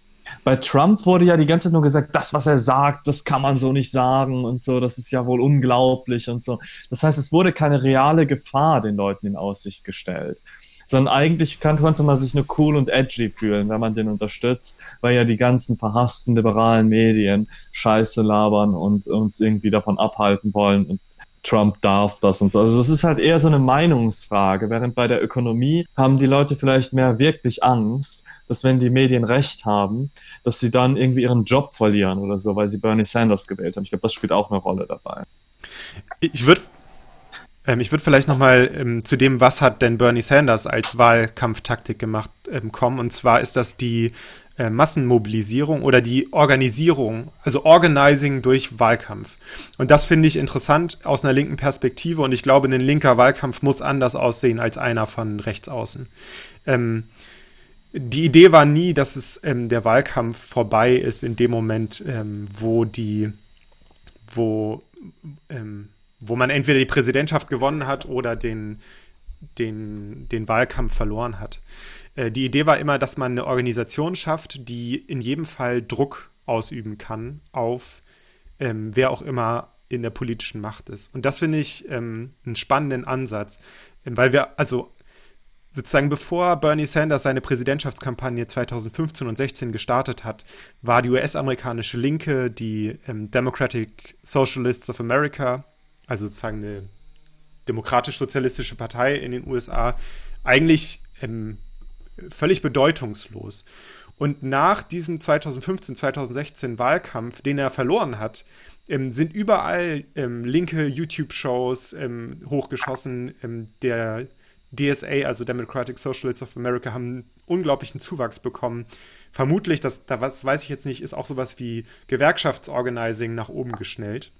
Bei Trump wurde ja die ganze Zeit nur gesagt, das, was er sagt, das kann man so nicht sagen und so, das ist ja wohl unglaublich und so. Das heißt, es wurde keine reale Gefahr den Leuten in Aussicht gestellt. Sondern eigentlich konnte man sich nur cool und edgy fühlen, wenn man den unterstützt, weil ja die ganzen verhassten liberalen Medien Scheiße labern und uns irgendwie davon abhalten wollen und Trump darf das und so. Also das ist halt eher so eine Meinungsfrage, während bei der Ökonomie haben die Leute vielleicht mehr wirklich Angst, dass wenn die Medien recht haben, dass sie dann irgendwie ihren Job verlieren oder so, weil sie Bernie Sanders gewählt haben. Ich glaube, das spielt auch eine Rolle dabei. Ich würde ähm, ich vielleicht nochmal ähm, zu dem, was hat denn Bernie Sanders als Wahlkampftaktik gemacht, ähm, kommen. Und zwar ist das die äh, Massenmobilisierung oder die Organisierung, also Organizing durch Wahlkampf. Und das finde ich interessant aus einer linken Perspektive und ich glaube, ein linker Wahlkampf muss anders aussehen als einer von rechts außen. Ähm, die Idee war nie, dass es ähm, der Wahlkampf vorbei ist in dem Moment, ähm, wo die, wo, ähm, wo man entweder die Präsidentschaft gewonnen hat oder den, den, den Wahlkampf verloren hat. Äh, die Idee war immer, dass man eine Organisation schafft, die in jedem Fall Druck ausüben kann auf ähm, wer auch immer in der politischen Macht ist. Und das finde ich ähm, einen spannenden Ansatz, ähm, weil wir, also sozusagen bevor Bernie Sanders seine Präsidentschaftskampagne 2015 und 16 gestartet hat, war die US-amerikanische Linke, die ähm, Democratic Socialists of America, also sozusagen eine demokratisch-sozialistische Partei in den USA, eigentlich ähm, völlig bedeutungslos. Und nach diesem 2015, 2016 Wahlkampf, den er verloren hat, ähm, sind überall ähm, linke YouTube-Shows ähm, hochgeschossen. Ähm, der DSA, also Democratic Socialists of America, haben unglaublichen Zuwachs bekommen. Vermutlich, das, da was weiß ich jetzt nicht, ist auch sowas wie Gewerkschaftsorganizing nach oben geschnellt.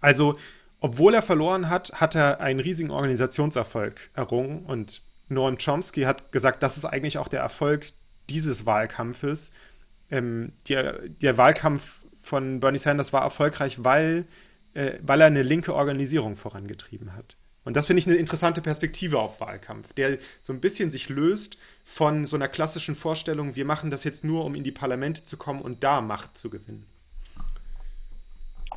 Also, obwohl er verloren hat, hat er einen riesigen Organisationserfolg errungen und Noam Chomsky hat gesagt, das ist eigentlich auch der Erfolg dieses Wahlkampfes. Ähm, der, der, Wahlkampf von Bernie Sanders war erfolgreich, weil, äh, weil er eine linke Organisierung vorangetrieben hat. Und das finde ich eine interessante Perspektive auf Wahlkampf, der so ein bisschen sich löst von so einer klassischen Vorstellung, wir machen das jetzt nur, um in die Parlamente zu kommen und da Macht zu gewinnen.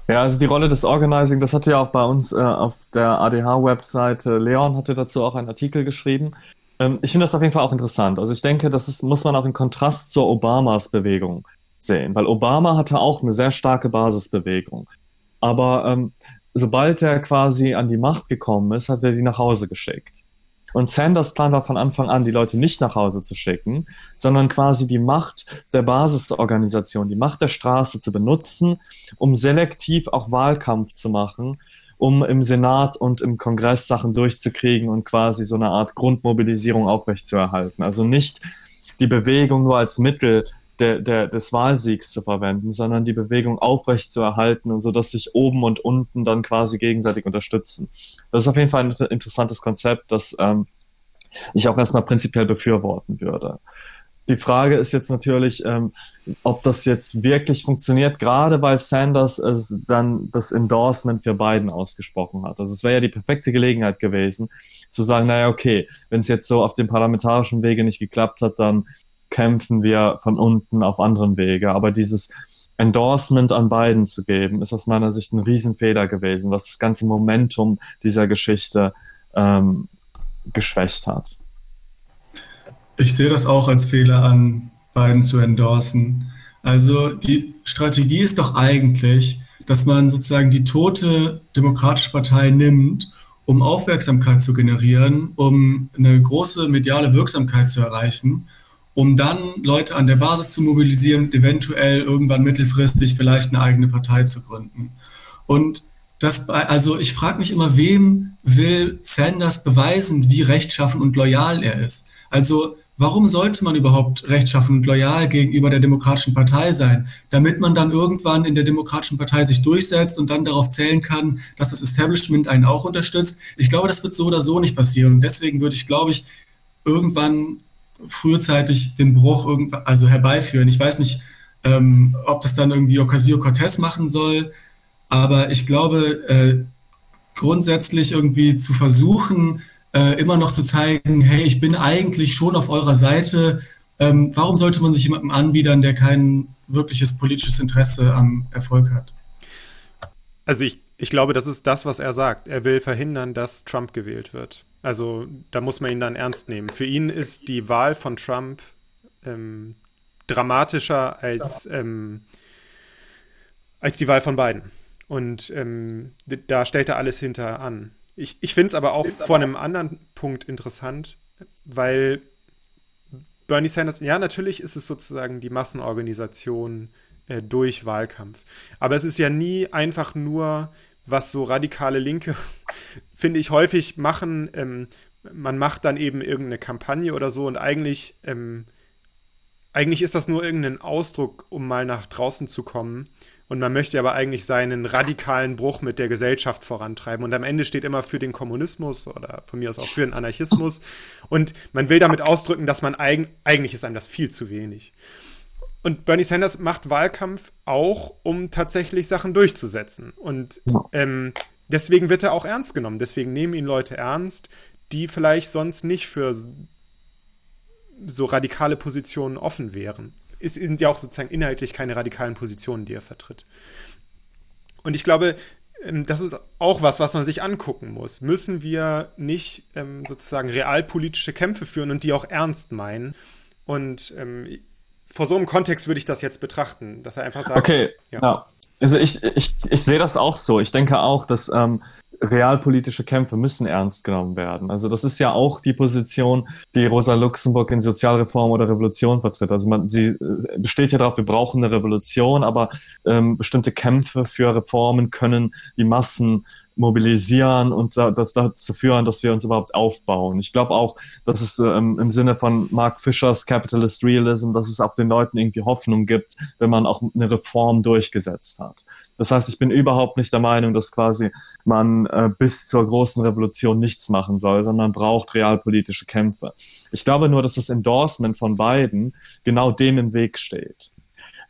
Ja, also die Rolle des Organizing, das hatte ja auch bei uns äh, auf der ADH-Webseite, Leon hatte dazu auch einen Artikel geschrieben. Ähm, ich finde das auf jeden Fall auch interessant. Also ich denke, das ist, muss man auch in Kontrast zur Obamas Bewegung sehen, weil Obama hatte auch eine sehr starke Basisbewegung. Aber ähm, sobald er quasi an die Macht gekommen ist, hat er die nach Hause geschickt. Und Sanders Plan war von Anfang an, die Leute nicht nach Hause zu schicken, sondern quasi die Macht der Basisorganisation, die Macht der Straße zu benutzen, um selektiv auch Wahlkampf zu machen, um im Senat und im Kongress Sachen durchzukriegen und quasi so eine Art Grundmobilisierung aufrechtzuerhalten. Also nicht die Bewegung nur als Mittel der, der, des Wahlsiegs zu verwenden, sondern die Bewegung aufrecht zu erhalten und so, dass sich oben und unten dann quasi gegenseitig unterstützen. Das ist auf jeden Fall ein interessantes Konzept, das ähm, ich auch erstmal prinzipiell befürworten würde. Die Frage ist jetzt natürlich, ähm, ob das jetzt wirklich funktioniert, gerade weil Sanders es dann das Endorsement für Biden ausgesprochen hat. Also es wäre ja die perfekte Gelegenheit gewesen, zu sagen, naja, okay, wenn es jetzt so auf dem parlamentarischen Wege nicht geklappt hat, dann kämpfen wir von unten auf anderen Wege. Aber dieses Endorsement an Biden zu geben, ist aus meiner Sicht ein Riesenfehler gewesen, was das ganze Momentum dieser Geschichte ähm, geschwächt hat. Ich sehe das auch als Fehler an, Biden zu endorsen. Also die Strategie ist doch eigentlich, dass man sozusagen die tote Demokratische Partei nimmt, um Aufmerksamkeit zu generieren, um eine große mediale Wirksamkeit zu erreichen um dann Leute an der Basis zu mobilisieren, eventuell irgendwann mittelfristig vielleicht eine eigene Partei zu gründen. Und das, also ich frage mich immer, wem will Sanders beweisen, wie rechtschaffen und loyal er ist? Also warum sollte man überhaupt rechtschaffen und loyal gegenüber der Demokratischen Partei sein? Damit man dann irgendwann in der Demokratischen Partei sich durchsetzt und dann darauf zählen kann, dass das Establishment einen auch unterstützt. Ich glaube, das wird so oder so nicht passieren. Und deswegen würde ich, glaube ich, irgendwann frühzeitig den Bruch also herbeiführen. Ich weiß nicht, ähm, ob das dann irgendwie Ocasio-Cortez machen soll, aber ich glaube, äh, grundsätzlich irgendwie zu versuchen, äh, immer noch zu zeigen, hey, ich bin eigentlich schon auf eurer Seite. Ähm, warum sollte man sich jemandem anbiedern, der kein wirkliches politisches Interesse am Erfolg hat? Also ich, ich glaube, das ist das, was er sagt. Er will verhindern, dass Trump gewählt wird. Also da muss man ihn dann ernst nehmen. Für ihn ist die Wahl von Trump ähm, dramatischer als, ähm, als die Wahl von Biden. Und ähm, da stellt er alles hinter an. Ich, ich finde es aber auch vor einem anderen Punkt interessant, weil Bernie Sanders, ja, natürlich ist es sozusagen die Massenorganisation äh, durch Wahlkampf. Aber es ist ja nie einfach nur was so radikale Linke, finde ich, häufig machen. Ähm, man macht dann eben irgendeine Kampagne oder so und eigentlich, ähm, eigentlich ist das nur irgendein Ausdruck, um mal nach draußen zu kommen. Und man möchte aber eigentlich seinen radikalen Bruch mit der Gesellschaft vorantreiben. Und am Ende steht immer für den Kommunismus oder von mir aus auch für den Anarchismus. Und man will damit ausdrücken, dass man eig eigentlich ist einem das viel zu wenig. Und Bernie Sanders macht Wahlkampf auch, um tatsächlich Sachen durchzusetzen. Und ähm, deswegen wird er auch ernst genommen. Deswegen nehmen ihn Leute ernst, die vielleicht sonst nicht für so radikale Positionen offen wären. Es sind ja auch sozusagen inhaltlich keine radikalen Positionen, die er vertritt. Und ich glaube, ähm, das ist auch was, was man sich angucken muss. Müssen wir nicht ähm, sozusagen realpolitische Kämpfe führen und die auch ernst meinen? Und ähm, vor so einem Kontext würde ich das jetzt betrachten, dass er einfach sagt. Okay, ja. ja. Also ich, ich, ich sehe das auch so. Ich denke auch, dass ähm, realpolitische Kämpfe müssen ernst genommen werden. Also das ist ja auch die Position, die Rosa Luxemburg in Sozialreform oder Revolution vertritt. Also man, sie äh, besteht ja darauf, wir brauchen eine Revolution, aber ähm, bestimmte Kämpfe für Reformen können die Massen mobilisieren und da, das dazu führen, dass wir uns überhaupt aufbauen. Ich glaube auch, dass es ähm, im Sinne von Mark Fischers Capitalist Realism, dass es auch den Leuten irgendwie Hoffnung gibt, wenn man auch eine Reform durchgesetzt hat. Das heißt, ich bin überhaupt nicht der Meinung, dass quasi man äh, bis zur großen Revolution nichts machen soll, sondern man braucht realpolitische Kämpfe. Ich glaube nur, dass das Endorsement von beiden genau dem im Weg steht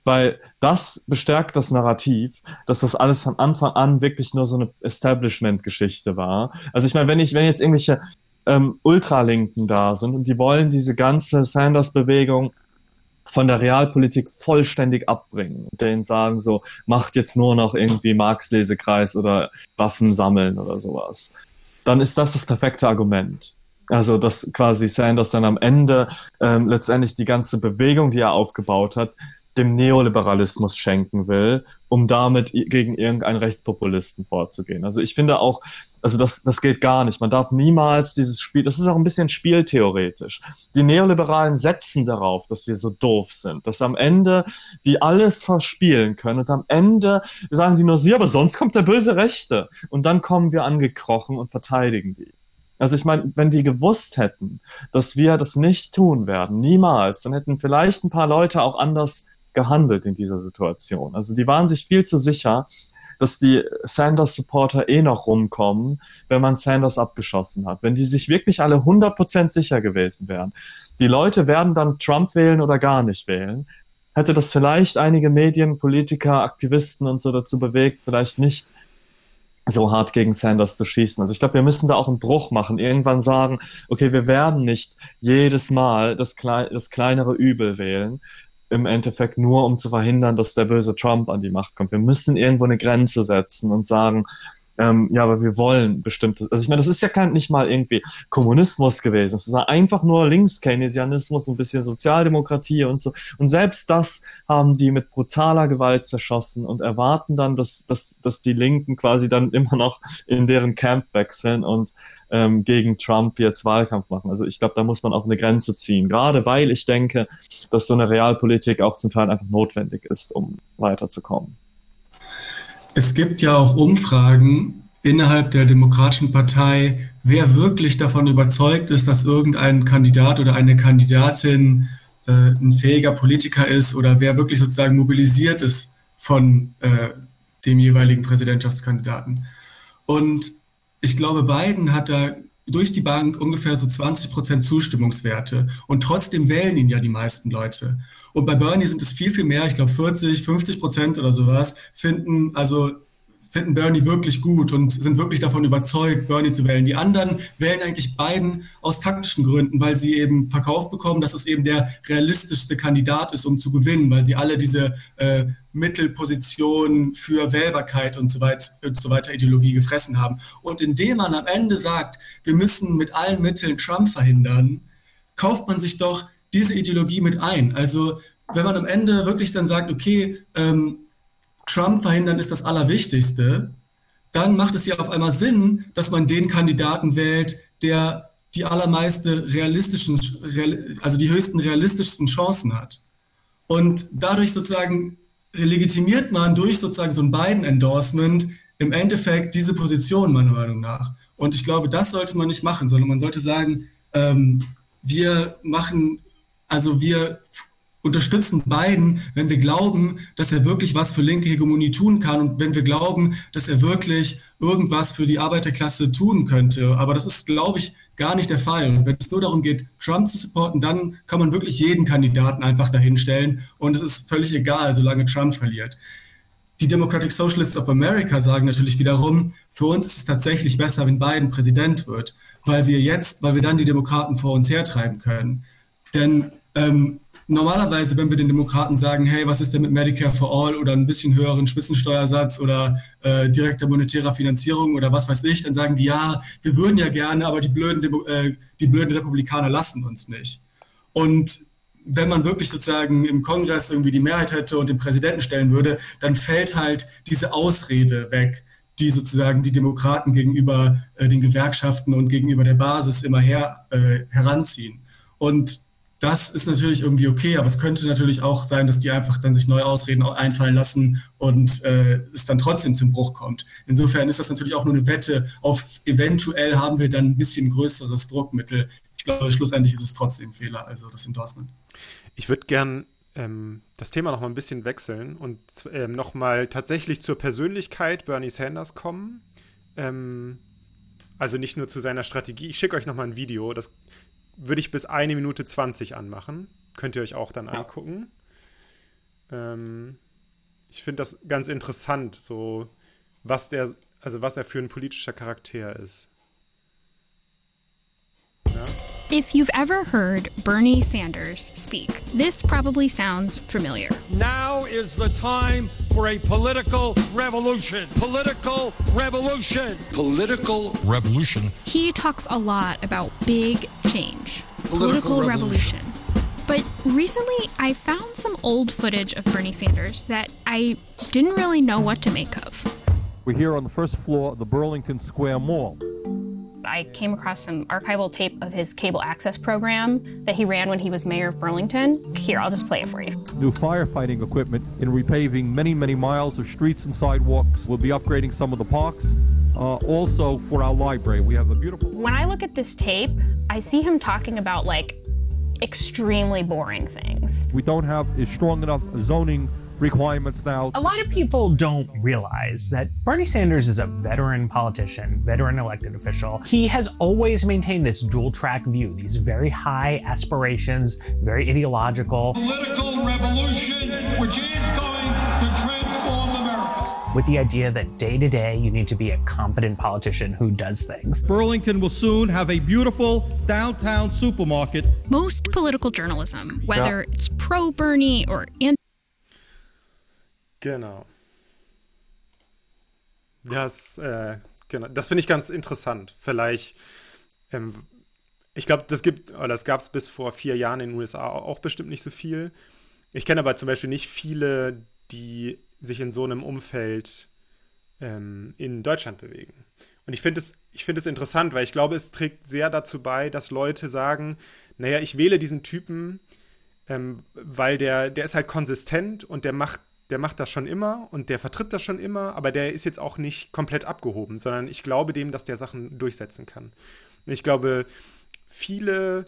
weil das bestärkt das Narrativ, dass das alles von Anfang an wirklich nur so eine Establishment-Geschichte war. Also ich meine, wenn ich, wenn jetzt irgendwelche ähm, Ultralinken da sind und die wollen diese ganze Sanders-Bewegung von der Realpolitik vollständig abbringen und denen sagen so, macht jetzt nur noch irgendwie Marx-Lesekreis oder Waffen sammeln oder sowas, dann ist das das perfekte Argument. Also, dass quasi Sanders dann am Ende ähm, letztendlich die ganze Bewegung, die er aufgebaut hat, dem Neoliberalismus schenken will, um damit gegen irgendeinen Rechtspopulisten vorzugehen. Also ich finde auch, also das, das geht gar nicht. Man darf niemals dieses Spiel, das ist auch ein bisschen spieltheoretisch. Die Neoliberalen setzen darauf, dass wir so doof sind, dass am Ende die alles verspielen können und am Ende sagen die nur sie, aber sonst kommt der böse Rechte. Und dann kommen wir angekrochen und verteidigen die. Also ich meine, wenn die gewusst hätten, dass wir das nicht tun werden, niemals, dann hätten vielleicht ein paar Leute auch anders gehandelt in dieser Situation. Also die waren sich viel zu sicher, dass die Sanders-Supporter eh noch rumkommen, wenn man Sanders abgeschossen hat. Wenn die sich wirklich alle 100% sicher gewesen wären. Die Leute werden dann Trump wählen oder gar nicht wählen. Hätte das vielleicht einige Medien, Politiker, Aktivisten und so dazu bewegt, vielleicht nicht so hart gegen Sanders zu schießen. Also ich glaube, wir müssen da auch einen Bruch machen. Irgendwann sagen, okay, wir werden nicht jedes Mal das, klei das kleinere Übel wählen, im Endeffekt nur, um zu verhindern, dass der böse Trump an die Macht kommt. Wir müssen irgendwo eine Grenze setzen und sagen, ähm, ja, aber wir wollen bestimmte, also ich meine, das ist ja kein, nicht mal irgendwie Kommunismus gewesen. Es ist einfach nur Links-Keynesianismus, ein bisschen Sozialdemokratie und so. Und selbst das haben die mit brutaler Gewalt zerschossen und erwarten dann, dass, dass, dass die Linken quasi dann immer noch in deren Camp wechseln und ähm, gegen Trump jetzt Wahlkampf machen. Also ich glaube, da muss man auch eine Grenze ziehen. Gerade weil ich denke, dass so eine Realpolitik auch zum Teil einfach notwendig ist, um weiterzukommen. Es gibt ja auch Umfragen innerhalb der Demokratischen Partei, wer wirklich davon überzeugt ist, dass irgendein Kandidat oder eine Kandidatin äh, ein fähiger Politiker ist oder wer wirklich sozusagen mobilisiert ist von äh, dem jeweiligen Präsidentschaftskandidaten. Und ich glaube, Biden hat da durch die Bank ungefähr so 20 Prozent Zustimmungswerte. Und trotzdem wählen ihn ja die meisten Leute. Und bei Bernie sind es viel, viel mehr. Ich glaube 40, 50 Prozent oder sowas finden also finden Bernie wirklich gut und sind wirklich davon überzeugt, Bernie zu wählen. Die anderen wählen eigentlich Biden aus taktischen Gründen, weil sie eben verkauft bekommen, dass es eben der realistischste Kandidat ist, um zu gewinnen, weil sie alle diese äh, Mittelposition für Wählbarkeit und so, weit, und so weiter Ideologie gefressen haben. Und indem man am Ende sagt, wir müssen mit allen Mitteln Trump verhindern, kauft man sich doch diese Ideologie mit ein. Also wenn man am Ende wirklich dann sagt, okay, ähm, Trump verhindern ist das Allerwichtigste, dann macht es ja auf einmal Sinn, dass man den Kandidaten wählt, der die allermeiste realistischen, also die höchsten realistischsten Chancen hat. Und dadurch sozusagen legitimiert man durch sozusagen so ein Biden-Endorsement im Endeffekt diese Position meiner Meinung nach. Und ich glaube, das sollte man nicht machen, sondern man sollte sagen, ähm, wir machen, also wir unterstützen Biden, wenn wir glauben, dass er wirklich was für linke Hegemonie tun kann und wenn wir glauben, dass er wirklich irgendwas für die Arbeiterklasse tun könnte. Aber das ist, glaube ich, gar nicht der Fall. Und wenn es nur darum geht, Trump zu supporten, dann kann man wirklich jeden Kandidaten einfach dahinstellen und es ist völlig egal, solange Trump verliert. Die Democratic Socialists of America sagen natürlich wiederum, für uns ist es tatsächlich besser, wenn Biden Präsident wird, weil wir jetzt, weil wir dann die Demokraten vor uns hertreiben können. Denn ähm, normalerweise, wenn wir den Demokraten sagen, hey, was ist denn mit Medicare for All oder ein bisschen höheren Spitzensteuersatz oder äh, direkter monetärer Finanzierung oder was weiß ich, dann sagen die, ja, wir würden ja gerne, aber die blöden, äh, die blöden Republikaner lassen uns nicht. Und wenn man wirklich sozusagen im Kongress irgendwie die Mehrheit hätte und den Präsidenten stellen würde, dann fällt halt diese Ausrede weg, die sozusagen die Demokraten gegenüber äh, den Gewerkschaften und gegenüber der Basis immer her, äh, heranziehen. Und das ist natürlich irgendwie okay, aber es könnte natürlich auch sein, dass die einfach dann sich neue Ausreden einfallen lassen und äh, es dann trotzdem zum Bruch kommt. Insofern ist das natürlich auch nur eine Wette auf eventuell haben wir dann ein bisschen größeres Druckmittel. Ich glaube, schlussendlich ist es trotzdem ein Fehler, also das Endorsement. Ich würde gern ähm, das Thema noch mal ein bisschen wechseln und ähm, noch mal tatsächlich zur Persönlichkeit Bernie Sanders kommen. Ähm, also nicht nur zu seiner Strategie. Ich schicke euch noch mal ein Video, das würde ich bis eine Minute 20 anmachen. Könnt ihr euch auch dann ja. angucken. Ähm, ich finde das ganz interessant, so was der, also was er für ein politischer Charakter ist. Ja. If you've ever heard Bernie Sanders speak, this probably sounds familiar. Now is the time for a political revolution. Political revolution. Political revolution. He talks a lot about big change. Political, political revolution. revolution. But recently, I found some old footage of Bernie Sanders that I didn't really know what to make of. We're here on the first floor of the Burlington Square Mall. I came across some archival tape of his cable access program that he ran when he was mayor of Burlington. Here, I'll just play it for you. New firefighting equipment in repaving many, many miles of streets and sidewalks. We'll be upgrading some of the parks. Uh, also, for our library, we have a beautiful. When I look at this tape, I see him talking about like extremely boring things. We don't have a strong enough zoning requirements now. A lot of people don't realize that Bernie Sanders is a veteran politician, veteran elected official. He has always maintained this dual track view, these very high aspirations, very ideological. Political revolution, which is going to transform America. With the idea that day to day you need to be a competent politician who does things. Burlington will soon have a beautiful downtown supermarket. Most political journalism, whether yeah. it's pro Bernie or anti Genau. Das, äh, genau. das finde ich ganz interessant. Vielleicht, ähm, ich glaube, das gibt, oder das gab es bis vor vier Jahren in den USA auch bestimmt nicht so viel. Ich kenne aber zum Beispiel nicht viele, die sich in so einem Umfeld ähm, in Deutschland bewegen. Und ich finde es, es interessant, weil ich glaube, es trägt sehr dazu bei, dass Leute sagen, naja, ich wähle diesen Typen, ähm, weil der, der ist halt konsistent und der macht der macht das schon immer und der vertritt das schon immer, aber der ist jetzt auch nicht komplett abgehoben, sondern ich glaube dem, dass der Sachen durchsetzen kann. Ich glaube, viele,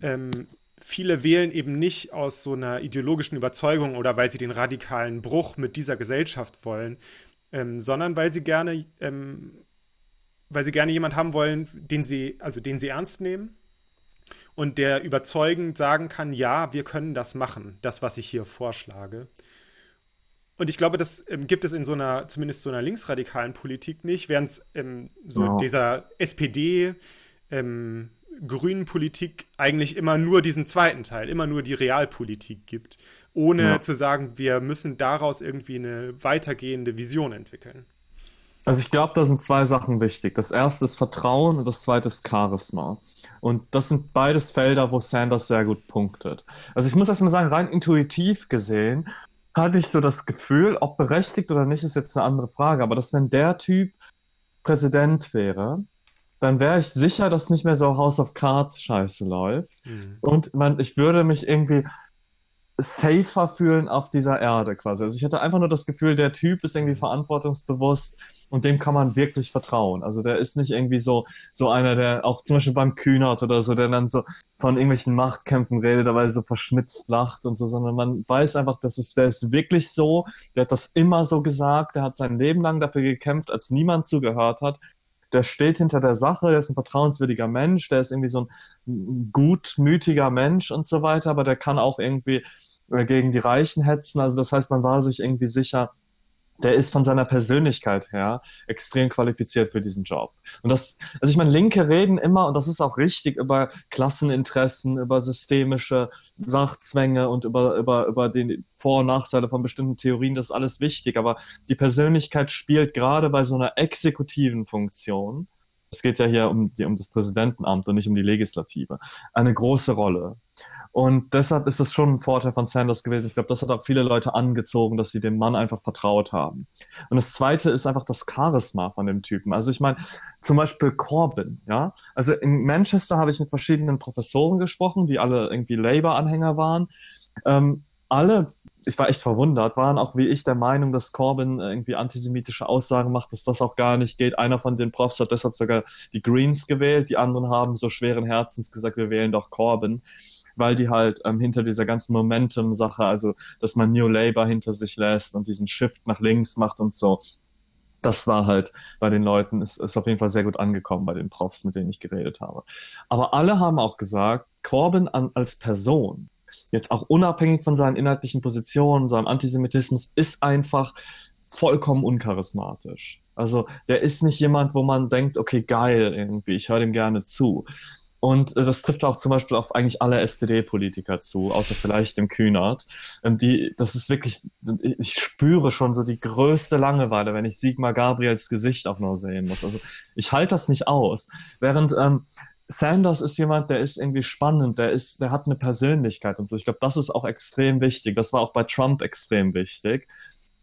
ähm, viele wählen eben nicht aus so einer ideologischen Überzeugung oder weil sie den radikalen Bruch mit dieser Gesellschaft wollen, ähm, sondern weil sie gerne, ähm, weil sie gerne jemanden haben wollen, den sie, also den sie ernst nehmen und der überzeugend sagen kann, ja, wir können das machen, das, was ich hier vorschlage. Und ich glaube, das ähm, gibt es in so einer, zumindest so einer linksradikalen Politik nicht, während es ähm, so ja. dieser SPD, ähm, grünen Politik eigentlich immer nur diesen zweiten Teil, immer nur die Realpolitik gibt, ohne ja. zu sagen, wir müssen daraus irgendwie eine weitergehende Vision entwickeln. Also ich glaube, da sind zwei Sachen wichtig. Das erste ist Vertrauen und das zweite ist Charisma. Und das sind beides Felder, wo Sanders sehr gut punktet. Also ich muss erst mal sagen, rein intuitiv gesehen hatte ich so das Gefühl, ob berechtigt oder nicht, ist jetzt eine andere Frage, aber dass wenn der Typ Präsident wäre, dann wäre ich sicher, dass nicht mehr so House of Cards Scheiße läuft. Mhm. Und man, ich würde mich irgendwie, safer fühlen auf dieser Erde quasi. Also ich hatte einfach nur das Gefühl, der Typ ist irgendwie verantwortungsbewusst und dem kann man wirklich vertrauen. Also der ist nicht irgendwie so, so einer, der auch zum Beispiel beim Kühnert oder so, der dann so von irgendwelchen Machtkämpfen redet, dabei so verschmitzt lacht und so, sondern man weiß einfach, dass es, der ist wirklich so, der hat das immer so gesagt, der hat sein Leben lang dafür gekämpft, als niemand zugehört hat der steht hinter der Sache, der ist ein vertrauenswürdiger Mensch, der ist irgendwie so ein gutmütiger Mensch und so weiter, aber der kann auch irgendwie gegen die Reichen hetzen. Also das heißt, man war sich irgendwie sicher, der ist von seiner Persönlichkeit her extrem qualifiziert für diesen Job. Und das, also ich meine, Linke reden immer, und das ist auch richtig, über Klasseninteressen, über systemische Sachzwänge und über, über, über die Vor- und Nachteile von bestimmten Theorien, das ist alles wichtig. Aber die Persönlichkeit spielt gerade bei so einer exekutiven Funktion, es geht ja hier um, die, um das Präsidentenamt und nicht um die Legislative, eine große Rolle. Und deshalb ist es schon ein Vorteil von Sanders gewesen. Ich glaube, das hat auch viele Leute angezogen, dass sie dem Mann einfach vertraut haben. Und das Zweite ist einfach das Charisma von dem Typen. Also ich meine, zum Beispiel Corbyn, ja. Also in Manchester habe ich mit verschiedenen Professoren gesprochen, die alle irgendwie Labour-Anhänger waren. Ähm, alle ich war echt verwundert, waren auch wie ich der Meinung, dass Corbyn irgendwie antisemitische Aussagen macht, dass das auch gar nicht geht. Einer von den Profs hat deshalb sogar die Greens gewählt, die anderen haben so schweren Herzens gesagt, wir wählen doch Corbyn weil die halt ähm, hinter dieser ganzen Momentum-Sache, also dass man New Labour hinter sich lässt und diesen Shift nach links macht und so, das war halt bei den Leuten, ist, ist auf jeden Fall sehr gut angekommen bei den Profs, mit denen ich geredet habe. Aber alle haben auch gesagt, Corbyn an, als Person, jetzt auch unabhängig von seinen inhaltlichen Positionen, seinem Antisemitismus, ist einfach vollkommen uncharismatisch. Also der ist nicht jemand, wo man denkt, okay, geil irgendwie, ich höre dem gerne zu. Und äh, das trifft auch zum Beispiel auf eigentlich alle SPD-Politiker zu, außer vielleicht dem Kühnert. Ähm, die, das ist wirklich, ich spüre schon so die größte Langeweile, wenn ich Sigmar Gabriels Gesicht auch nur sehen muss. Also ich halte das nicht aus. Während ähm, Sanders ist jemand, der ist irgendwie spannend, der ist, der hat eine Persönlichkeit und so. Ich glaube, das ist auch extrem wichtig. Das war auch bei Trump extrem wichtig.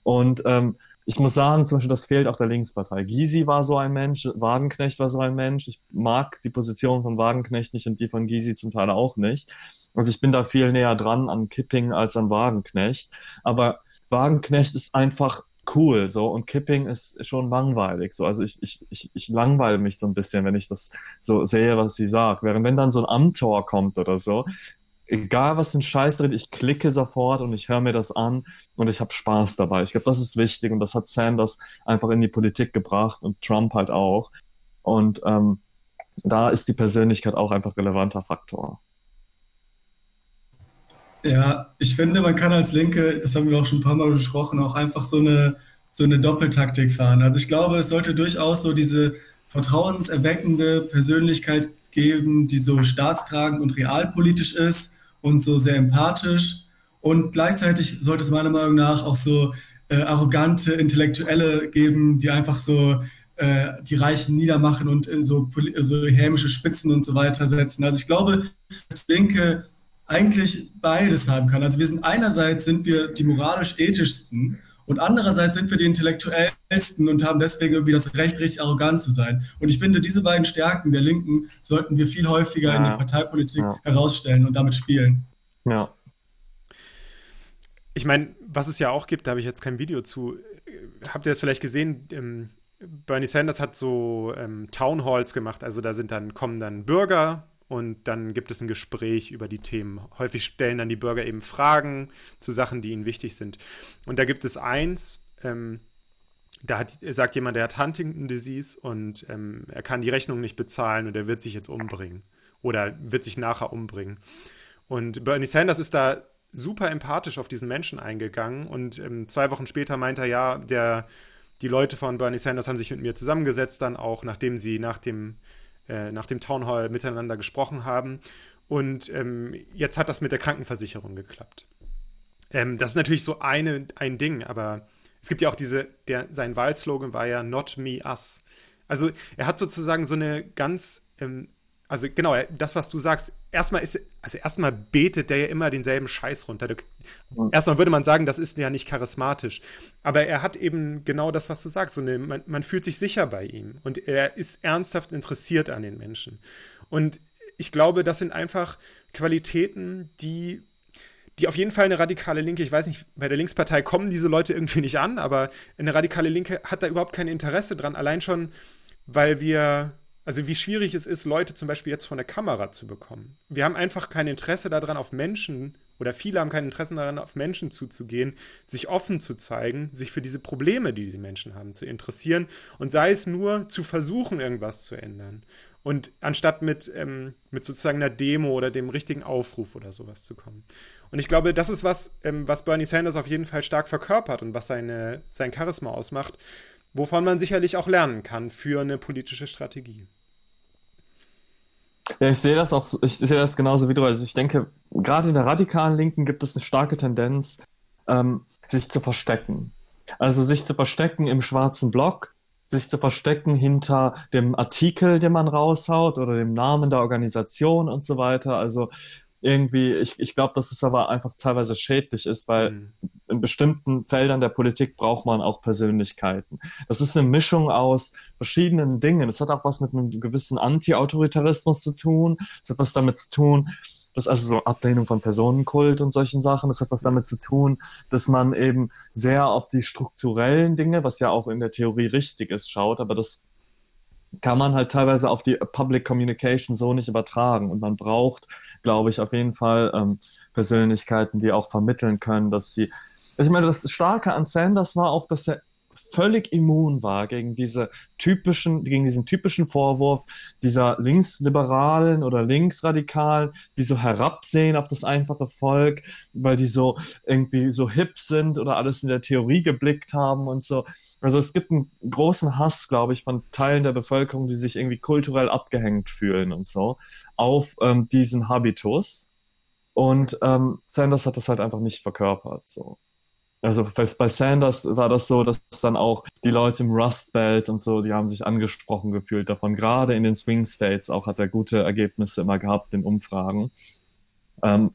Und ähm, ich muss sagen, zum Beispiel, das fehlt auch der Linkspartei. Gysi war so ein Mensch, Wagenknecht war so ein Mensch. Ich mag die Position von Wagenknecht nicht und die von Gysi zum Teil auch nicht. Also ich bin da viel näher dran an Kipping als an Wagenknecht. Aber Wagenknecht ist einfach cool, so, und Kipping ist schon langweilig, so, also ich, ich, ich, ich langweile mich so ein bisschen, wenn ich das so sehe, was sie sagt, während wenn dann so ein Amtor kommt oder so, egal was ein Scheiß drin, ich klicke sofort und ich höre mir das an und ich habe Spaß dabei. Ich glaube, das ist wichtig und das hat Sanders einfach in die Politik gebracht und Trump halt auch. Und ähm, da ist die Persönlichkeit auch einfach relevanter Faktor. Ja, ich finde, man kann als Linke, das haben wir auch schon ein paar Mal besprochen, auch einfach so eine, so eine Doppeltaktik fahren. Also ich glaube, es sollte durchaus so diese vertrauenserweckende Persönlichkeit geben, die so staatstragend und realpolitisch ist und so sehr empathisch. Und gleichzeitig sollte es meiner Meinung nach auch so äh, arrogante Intellektuelle geben, die einfach so äh, die Reichen niedermachen und in so, so hämische Spitzen und so weiter setzen. Also ich glaube, dass Linke eigentlich beides haben kann. Also wir sind einerseits sind wir die moralisch ethischsten und andererseits sind wir die intellektuellsten und haben deswegen irgendwie das Recht, richtig arrogant zu sein. Und ich finde, diese beiden Stärken der Linken sollten wir viel häufiger ja. in der Parteipolitik ja. herausstellen und damit spielen. Ja. Ich meine, was es ja auch gibt, da habe ich jetzt kein Video zu. Habt ihr das vielleicht gesehen? Ähm, Bernie Sanders hat so ähm, Town Halls gemacht, also da sind dann, kommen dann Bürger und dann gibt es ein Gespräch über die Themen. Häufig stellen dann die Bürger eben Fragen zu Sachen, die ihnen wichtig sind. Und da gibt es eins, ähm, da hat, sagt jemand, der hat Huntington Disease und ähm, er kann die Rechnung nicht bezahlen und er wird sich jetzt umbringen oder wird sich nachher umbringen. Und Bernie Sanders ist da super empathisch auf diesen Menschen eingegangen und ähm, zwei Wochen später meint er, ja, der, die Leute von Bernie Sanders haben sich mit mir zusammengesetzt, dann auch nachdem sie nach dem äh, nach dem Town Hall miteinander gesprochen haben. Und ähm, jetzt hat das mit der Krankenversicherung geklappt. Ähm, das ist natürlich so eine, ein Ding, aber es gibt ja auch diese, der, sein Wahlslogan war ja Not Me Us. Also er hat sozusagen so eine ganz ähm, also genau, das, was du sagst, erstmal ist, also erstmal betet der ja immer denselben Scheiß runter. Erstmal würde man sagen, das ist ja nicht charismatisch. Aber er hat eben genau das, was du sagst. So eine, man, man fühlt sich sicher bei ihm und er ist ernsthaft interessiert an den Menschen. Und ich glaube, das sind einfach Qualitäten, die die auf jeden Fall eine radikale Linke, ich weiß nicht, bei der Linkspartei kommen diese Leute irgendwie nicht an, aber eine radikale Linke hat da überhaupt kein Interesse dran, allein schon, weil wir also wie schwierig es ist, Leute zum Beispiel jetzt von der Kamera zu bekommen. Wir haben einfach kein Interesse daran, auf Menschen, oder viele haben kein Interesse daran, auf Menschen zuzugehen, sich offen zu zeigen, sich für diese Probleme, die diese Menschen haben, zu interessieren und sei es nur zu versuchen, irgendwas zu ändern. Und anstatt mit, ähm, mit sozusagen einer Demo oder dem richtigen Aufruf oder sowas zu kommen. Und ich glaube, das ist was, ähm, was Bernie Sanders auf jeden Fall stark verkörpert und was seine, sein Charisma ausmacht, wovon man sicherlich auch lernen kann für eine politische Strategie. Ja, ich sehe das auch, ich sehe das genauso wie du. Also ich denke, gerade in der radikalen Linken gibt es eine starke Tendenz, ähm, sich zu verstecken. Also sich zu verstecken im schwarzen Block, sich zu verstecken hinter dem Artikel, den man raushaut oder dem Namen der Organisation und so weiter. Also irgendwie, ich, ich glaube, dass es aber einfach teilweise schädlich ist, weil mhm. In bestimmten Feldern der Politik braucht man auch Persönlichkeiten. Das ist eine Mischung aus verschiedenen Dingen. Es hat auch was mit einem gewissen Anti-Autoritarismus zu tun. Es hat was damit zu tun, dass also so Ablehnung von Personenkult und solchen Sachen. Das hat was damit zu tun, dass man eben sehr auf die strukturellen Dinge, was ja auch in der Theorie richtig ist, schaut, aber das kann man halt teilweise auf die Public Communication so nicht übertragen. Und man braucht, glaube ich, auf jeden Fall ähm, Persönlichkeiten, die auch vermitteln können, dass sie. Also ich meine, das Starke an Sanders war auch, dass er völlig immun war gegen diese typischen, gegen diesen typischen Vorwurf dieser Linksliberalen oder Linksradikalen, die so herabsehen auf das einfache Volk, weil die so irgendwie so hip sind oder alles in der Theorie geblickt haben und so. Also es gibt einen großen Hass, glaube ich, von Teilen der Bevölkerung, die sich irgendwie kulturell abgehängt fühlen und so, auf ähm, diesen Habitus. Und ähm, Sanders hat das halt einfach nicht verkörpert. So. Also bei Sanders war das so, dass dann auch die Leute im Rust Belt und so, die haben sich angesprochen gefühlt davon. Gerade in den Swing States auch hat er gute Ergebnisse immer gehabt in Umfragen. Ähm,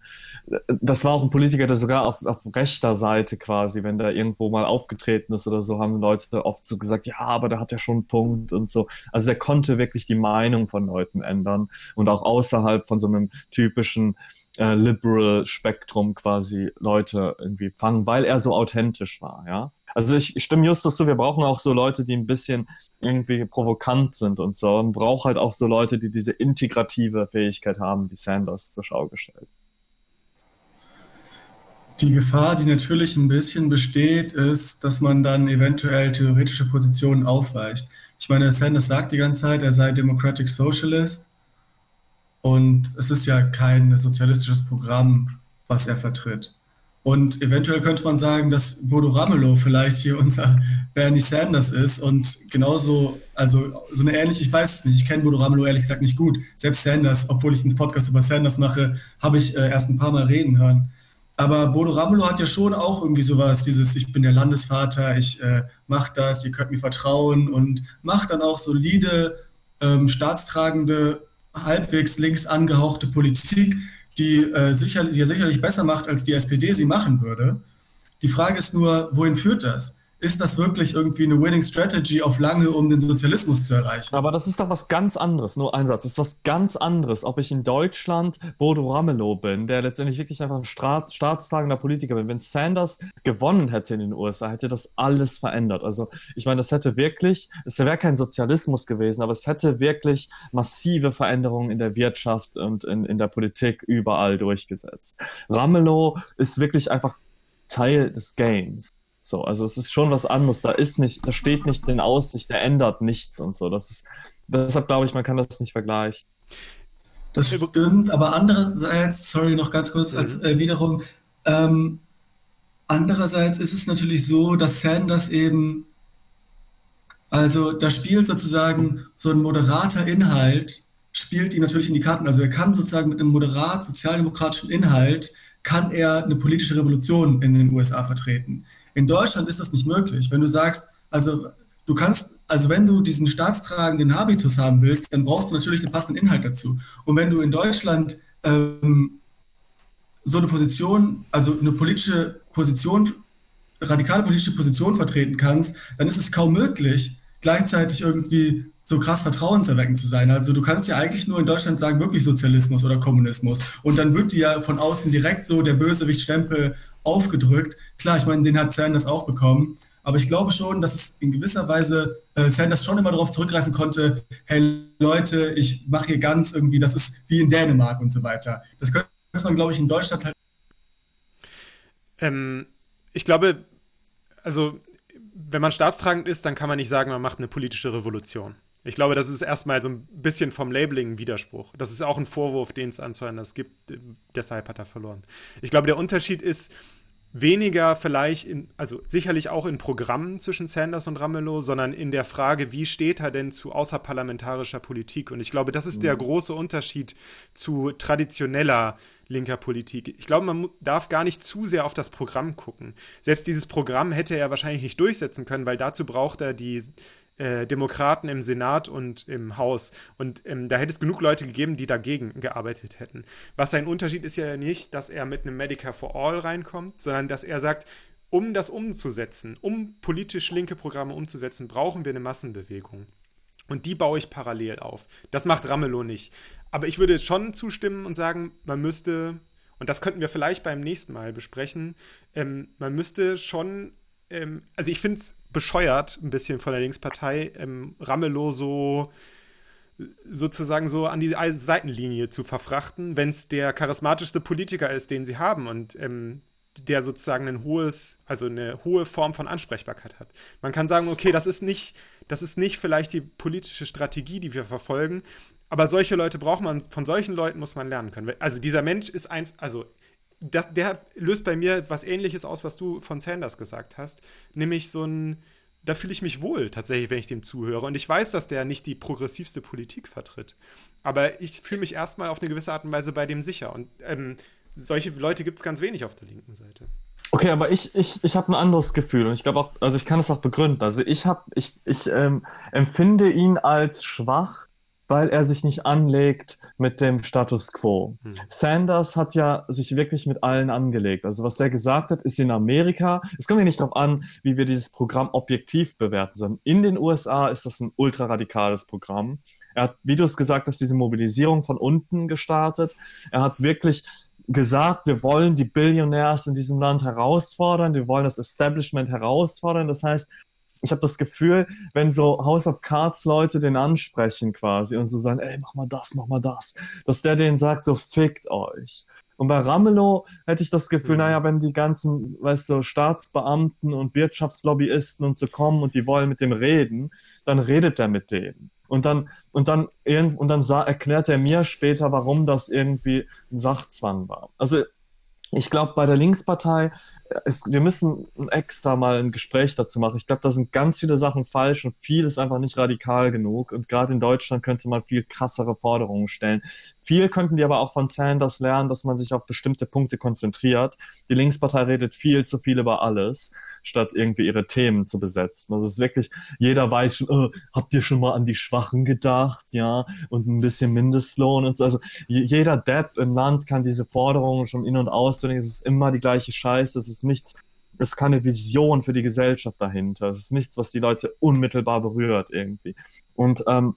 das war auch ein Politiker, der sogar auf, auf rechter Seite quasi, wenn der irgendwo mal aufgetreten ist oder so, haben Leute oft so gesagt, ja, aber der hat ja schon einen Punkt und so. Also der konnte wirklich die Meinung von Leuten ändern und auch außerhalb von so einem typischen äh, liberal Spektrum quasi Leute irgendwie fangen, weil er so authentisch war, ja. Also ich, stimme Justus zu, wir brauchen auch so Leute, die ein bisschen irgendwie provokant sind und so. Man braucht halt auch so Leute, die diese integrative Fähigkeit haben, die Sanders zur Schau gestellt. Die Gefahr, die natürlich ein bisschen besteht, ist, dass man dann eventuell theoretische Positionen aufweicht. Ich meine, Sanders sagt die ganze Zeit, er sei Democratic Socialist und es ist ja kein sozialistisches Programm, was er vertritt. Und eventuell könnte man sagen, dass Bodo Ramelow vielleicht hier unser Bernie Sanders ist und genauso, also so eine ähnliche, ich weiß es nicht, ich kenne Bodo Ramelow ehrlich gesagt nicht gut. Selbst Sanders, obwohl ich einen Podcast über Sanders mache, habe ich äh, erst ein paar Mal reden hören. Aber Bodo Ramelow hat ja schon auch irgendwie sowas, dieses Ich bin der Landesvater, ich äh, mache das, ihr könnt mir vertrauen und macht dann auch solide, ähm, staatstragende, halbwegs links angehauchte Politik, die, äh, sicher, die er sicherlich besser macht, als die SPD sie machen würde. Die Frage ist nur, wohin führt das? Ist das wirklich irgendwie eine Winning Strategy auf lange, um den Sozialismus zu erreichen? Aber das ist doch was ganz anderes, nur ein Satz. Das ist was ganz anderes, ob ich in Deutschland Bodo Ramelow bin, der letztendlich wirklich einfach ein Staat, staatstragender Politiker bin. Wenn Sanders gewonnen hätte in den USA, hätte das alles verändert. Also ich meine, das hätte wirklich, es wäre kein Sozialismus gewesen, aber es hätte wirklich massive Veränderungen in der Wirtschaft und in, in der Politik überall durchgesetzt. Ramelow ist wirklich einfach Teil des Games. So, also es ist schon was anderes. Da ist nicht, da steht nicht in Aussicht, der ändert nichts und so. Das ist, deshalb glaube ich, man kann das nicht vergleichen. Das stimmt, aber andererseits, sorry, noch ganz kurz als mhm. äh, wiederum, ähm, andererseits ist es natürlich so, dass Sanders eben, also da spielt sozusagen so ein moderater Inhalt, spielt ihm natürlich in die Karten. Also er kann sozusagen mit einem moderat sozialdemokratischen Inhalt, kann er eine politische Revolution in den USA vertreten. In Deutschland ist das nicht möglich. Wenn du sagst, also du kannst, also wenn du diesen staatstragenden Habitus haben willst, dann brauchst du natürlich den passenden Inhalt dazu. Und wenn du in Deutschland ähm, so eine Position, also eine politische Position, radikale politische Position vertreten kannst, dann ist es kaum möglich, gleichzeitig irgendwie so krass vertrauenserweckend zu sein. Also du kannst ja eigentlich nur in Deutschland sagen, wirklich Sozialismus oder Kommunismus. Und dann wird dir ja von außen direkt so der Bösewicht-Stempel aufgedrückt. Klar, ich meine, den hat Sanders auch bekommen. Aber ich glaube schon, dass es in gewisser Weise äh, Sanders schon immer darauf zurückgreifen konnte, hey Leute, ich mache hier ganz irgendwie, das ist wie in Dänemark und so weiter. Das könnte man, glaube ich, in Deutschland halt. Ähm, ich glaube, also wenn man staatstragend ist, dann kann man nicht sagen, man macht eine politische Revolution. Ich glaube, das ist erstmal so ein bisschen vom Labeling ein Widerspruch. Das ist auch ein Vorwurf, den es anzuhören das gibt. Deshalb hat er verloren. Ich glaube, der Unterschied ist weniger vielleicht, in, also sicherlich auch in Programmen zwischen Sanders und Ramelow, sondern in der Frage, wie steht er denn zu außerparlamentarischer Politik? Und ich glaube, das ist der mhm. große Unterschied zu traditioneller linker Politik. Ich glaube, man darf gar nicht zu sehr auf das Programm gucken. Selbst dieses Programm hätte er wahrscheinlich nicht durchsetzen können, weil dazu braucht er die äh, Demokraten im Senat und im Haus. Und ähm, da hätte es genug Leute gegeben, die dagegen gearbeitet hätten. Was sein Unterschied ist ja nicht, dass er mit einem Medicare for All reinkommt, sondern dass er sagt, um das umzusetzen, um politisch linke Programme umzusetzen, brauchen wir eine Massenbewegung. Und die baue ich parallel auf. Das macht Ramelow nicht. Aber ich würde schon zustimmen und sagen, man müsste, und das könnten wir vielleicht beim nächsten Mal besprechen, ähm, man müsste schon, ähm, also ich finde es bescheuert, ein bisschen von der Linkspartei, ähm, Ramelow so sozusagen so an die Seitenlinie zu verfrachten, wenn es der charismatischste Politiker ist, den sie haben und ähm, der sozusagen ein hohes, also eine hohe Form von Ansprechbarkeit hat. Man kann sagen, okay, das ist nicht, das ist nicht vielleicht die politische Strategie, die wir verfolgen, aber solche Leute braucht man, von solchen Leuten muss man lernen können. Also dieser Mensch ist einfach, also das, der löst bei mir was ähnliches aus, was du von Sanders gesagt hast. Nämlich so ein, da fühle ich mich wohl tatsächlich, wenn ich dem zuhöre. Und ich weiß, dass der nicht die progressivste Politik vertritt. Aber ich fühle mich erstmal auf eine gewisse Art und Weise bei dem sicher. Und ähm, solche Leute gibt es ganz wenig auf der linken Seite. Okay, aber ich, ich, ich habe ein anderes Gefühl und ich glaube auch, also ich kann es auch begründen. Also ich habe, ich, ich ähm, empfinde ihn als schwach, weil er sich nicht anlegt mit dem Status quo. Hm. Sanders hat ja sich wirklich mit allen angelegt. Also was er gesagt hat, ist in Amerika, es kommt ja nicht darauf an, wie wir dieses Programm objektiv bewerten, sondern in den USA ist das ein ultraradikales Programm. Er hat, wie du es gesagt hast, diese Mobilisierung von unten gestartet. Er hat wirklich gesagt, wir wollen die Billionärs in diesem Land herausfordern, wir wollen das Establishment herausfordern. Das heißt, ich habe das Gefühl, wenn so House of Cards Leute den ansprechen quasi und so sagen, ey, mach mal das, mach mal das, dass der denen sagt, so fickt euch. Und bei Ramelow hätte ich das Gefühl, mhm. naja, wenn die ganzen, weißt du, Staatsbeamten und Wirtschaftslobbyisten und so kommen und die wollen mit dem reden, dann redet er mit denen. Und dann, und dann, und dann sah, erklärt er mir später, warum das irgendwie ein Sachzwang war. Also ich glaube, bei der Linkspartei, ist, wir müssen extra mal ein Gespräch dazu machen. Ich glaube, da sind ganz viele Sachen falsch und viel ist einfach nicht radikal genug. Und gerade in Deutschland könnte man viel krassere Forderungen stellen. Viel könnten wir aber auch von Sanders lernen, dass man sich auf bestimmte Punkte konzentriert. Die Linkspartei redet viel zu viel über alles statt irgendwie ihre Themen zu besetzen. Also es ist wirklich, jeder weiß schon, oh, habt ihr schon mal an die Schwachen gedacht, ja, und ein bisschen Mindestlohn und so. Also jeder Depp im Land kann diese Forderungen schon in- und auswendig. Es ist immer die gleiche Scheiße. Es ist nichts, es ist keine Vision für die Gesellschaft dahinter. Es ist nichts, was die Leute unmittelbar berührt irgendwie. Und ähm,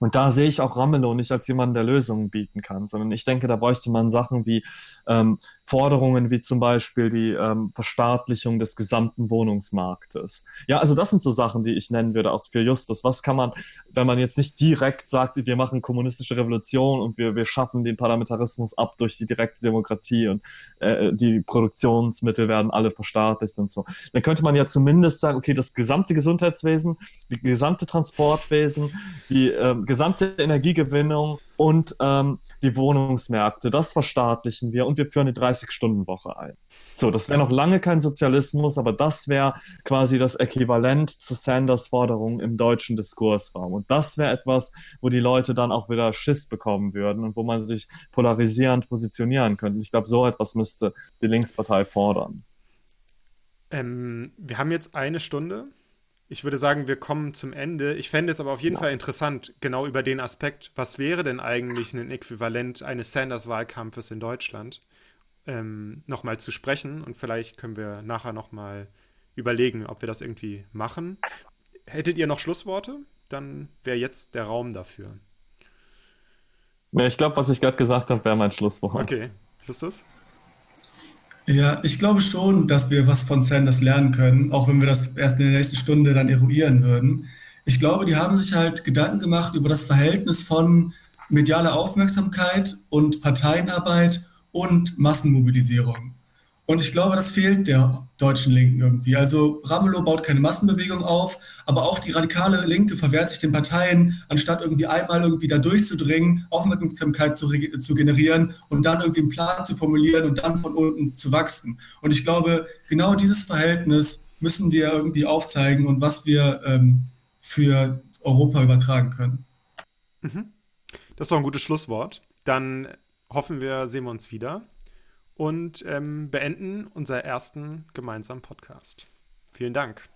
und da sehe ich auch Ramelow nicht als jemanden, der Lösungen bieten kann, sondern ich denke, da bräuchte man Sachen wie ähm, Forderungen wie zum Beispiel die ähm, Verstaatlichung des gesamten Wohnungsmarktes. Ja, also das sind so Sachen, die ich nennen würde, auch für Justus. Was kann man, wenn man jetzt nicht direkt sagt, wir machen kommunistische Revolution und wir, wir schaffen den Parlamentarismus ab durch die direkte Demokratie und äh, die Produktionsmittel werden alle verstaatlicht und so, dann könnte man ja zumindest sagen, okay, das gesamte Gesundheitswesen, die gesamte Transportwesen, die ähm, gesamte Energiegewinnung und ähm, die Wohnungsmärkte, das verstaatlichen wir und wir führen eine 30-Stunden-Woche ein. So, das wäre noch lange kein Sozialismus, aber das wäre quasi das Äquivalent zu Sanders Forderung im deutschen Diskursraum. Und das wäre etwas, wo die Leute dann auch wieder Schiss bekommen würden und wo man sich polarisierend positionieren könnte. Ich glaube, so etwas müsste die Linkspartei fordern. Ähm, wir haben jetzt eine Stunde. Ich würde sagen, wir kommen zum Ende. Ich fände es aber auf jeden ja. Fall interessant, genau über den Aspekt, was wäre denn eigentlich ein Äquivalent eines Sanders-Wahlkampfes in Deutschland, ähm, nochmal zu sprechen. Und vielleicht können wir nachher nochmal überlegen, ob wir das irgendwie machen. Hättet ihr noch Schlussworte? Dann wäre jetzt der Raum dafür. Ja, ich glaube, was ich gerade gesagt habe, wäre mein Schlusswort. Okay. Justus? Ja, ich glaube schon, dass wir was von Sanders lernen können, auch wenn wir das erst in der nächsten Stunde dann eruieren würden. Ich glaube, die haben sich halt Gedanken gemacht über das Verhältnis von medialer Aufmerksamkeit und Parteienarbeit und Massenmobilisierung. Und ich glaube, das fehlt der deutschen Linken irgendwie. Also Ramelow baut keine Massenbewegung auf, aber auch die radikale Linke verwehrt sich den Parteien, anstatt irgendwie einmal irgendwie da durchzudringen, Aufmerksamkeit zu, zu generieren und dann irgendwie einen Plan zu formulieren und dann von unten zu wachsen. Und ich glaube, genau dieses Verhältnis müssen wir irgendwie aufzeigen und was wir ähm, für Europa übertragen können. Mhm. Das ist doch ein gutes Schlusswort. Dann hoffen wir, sehen wir uns wieder und ähm, beenden unseren ersten gemeinsamen Podcast. Vielen Dank.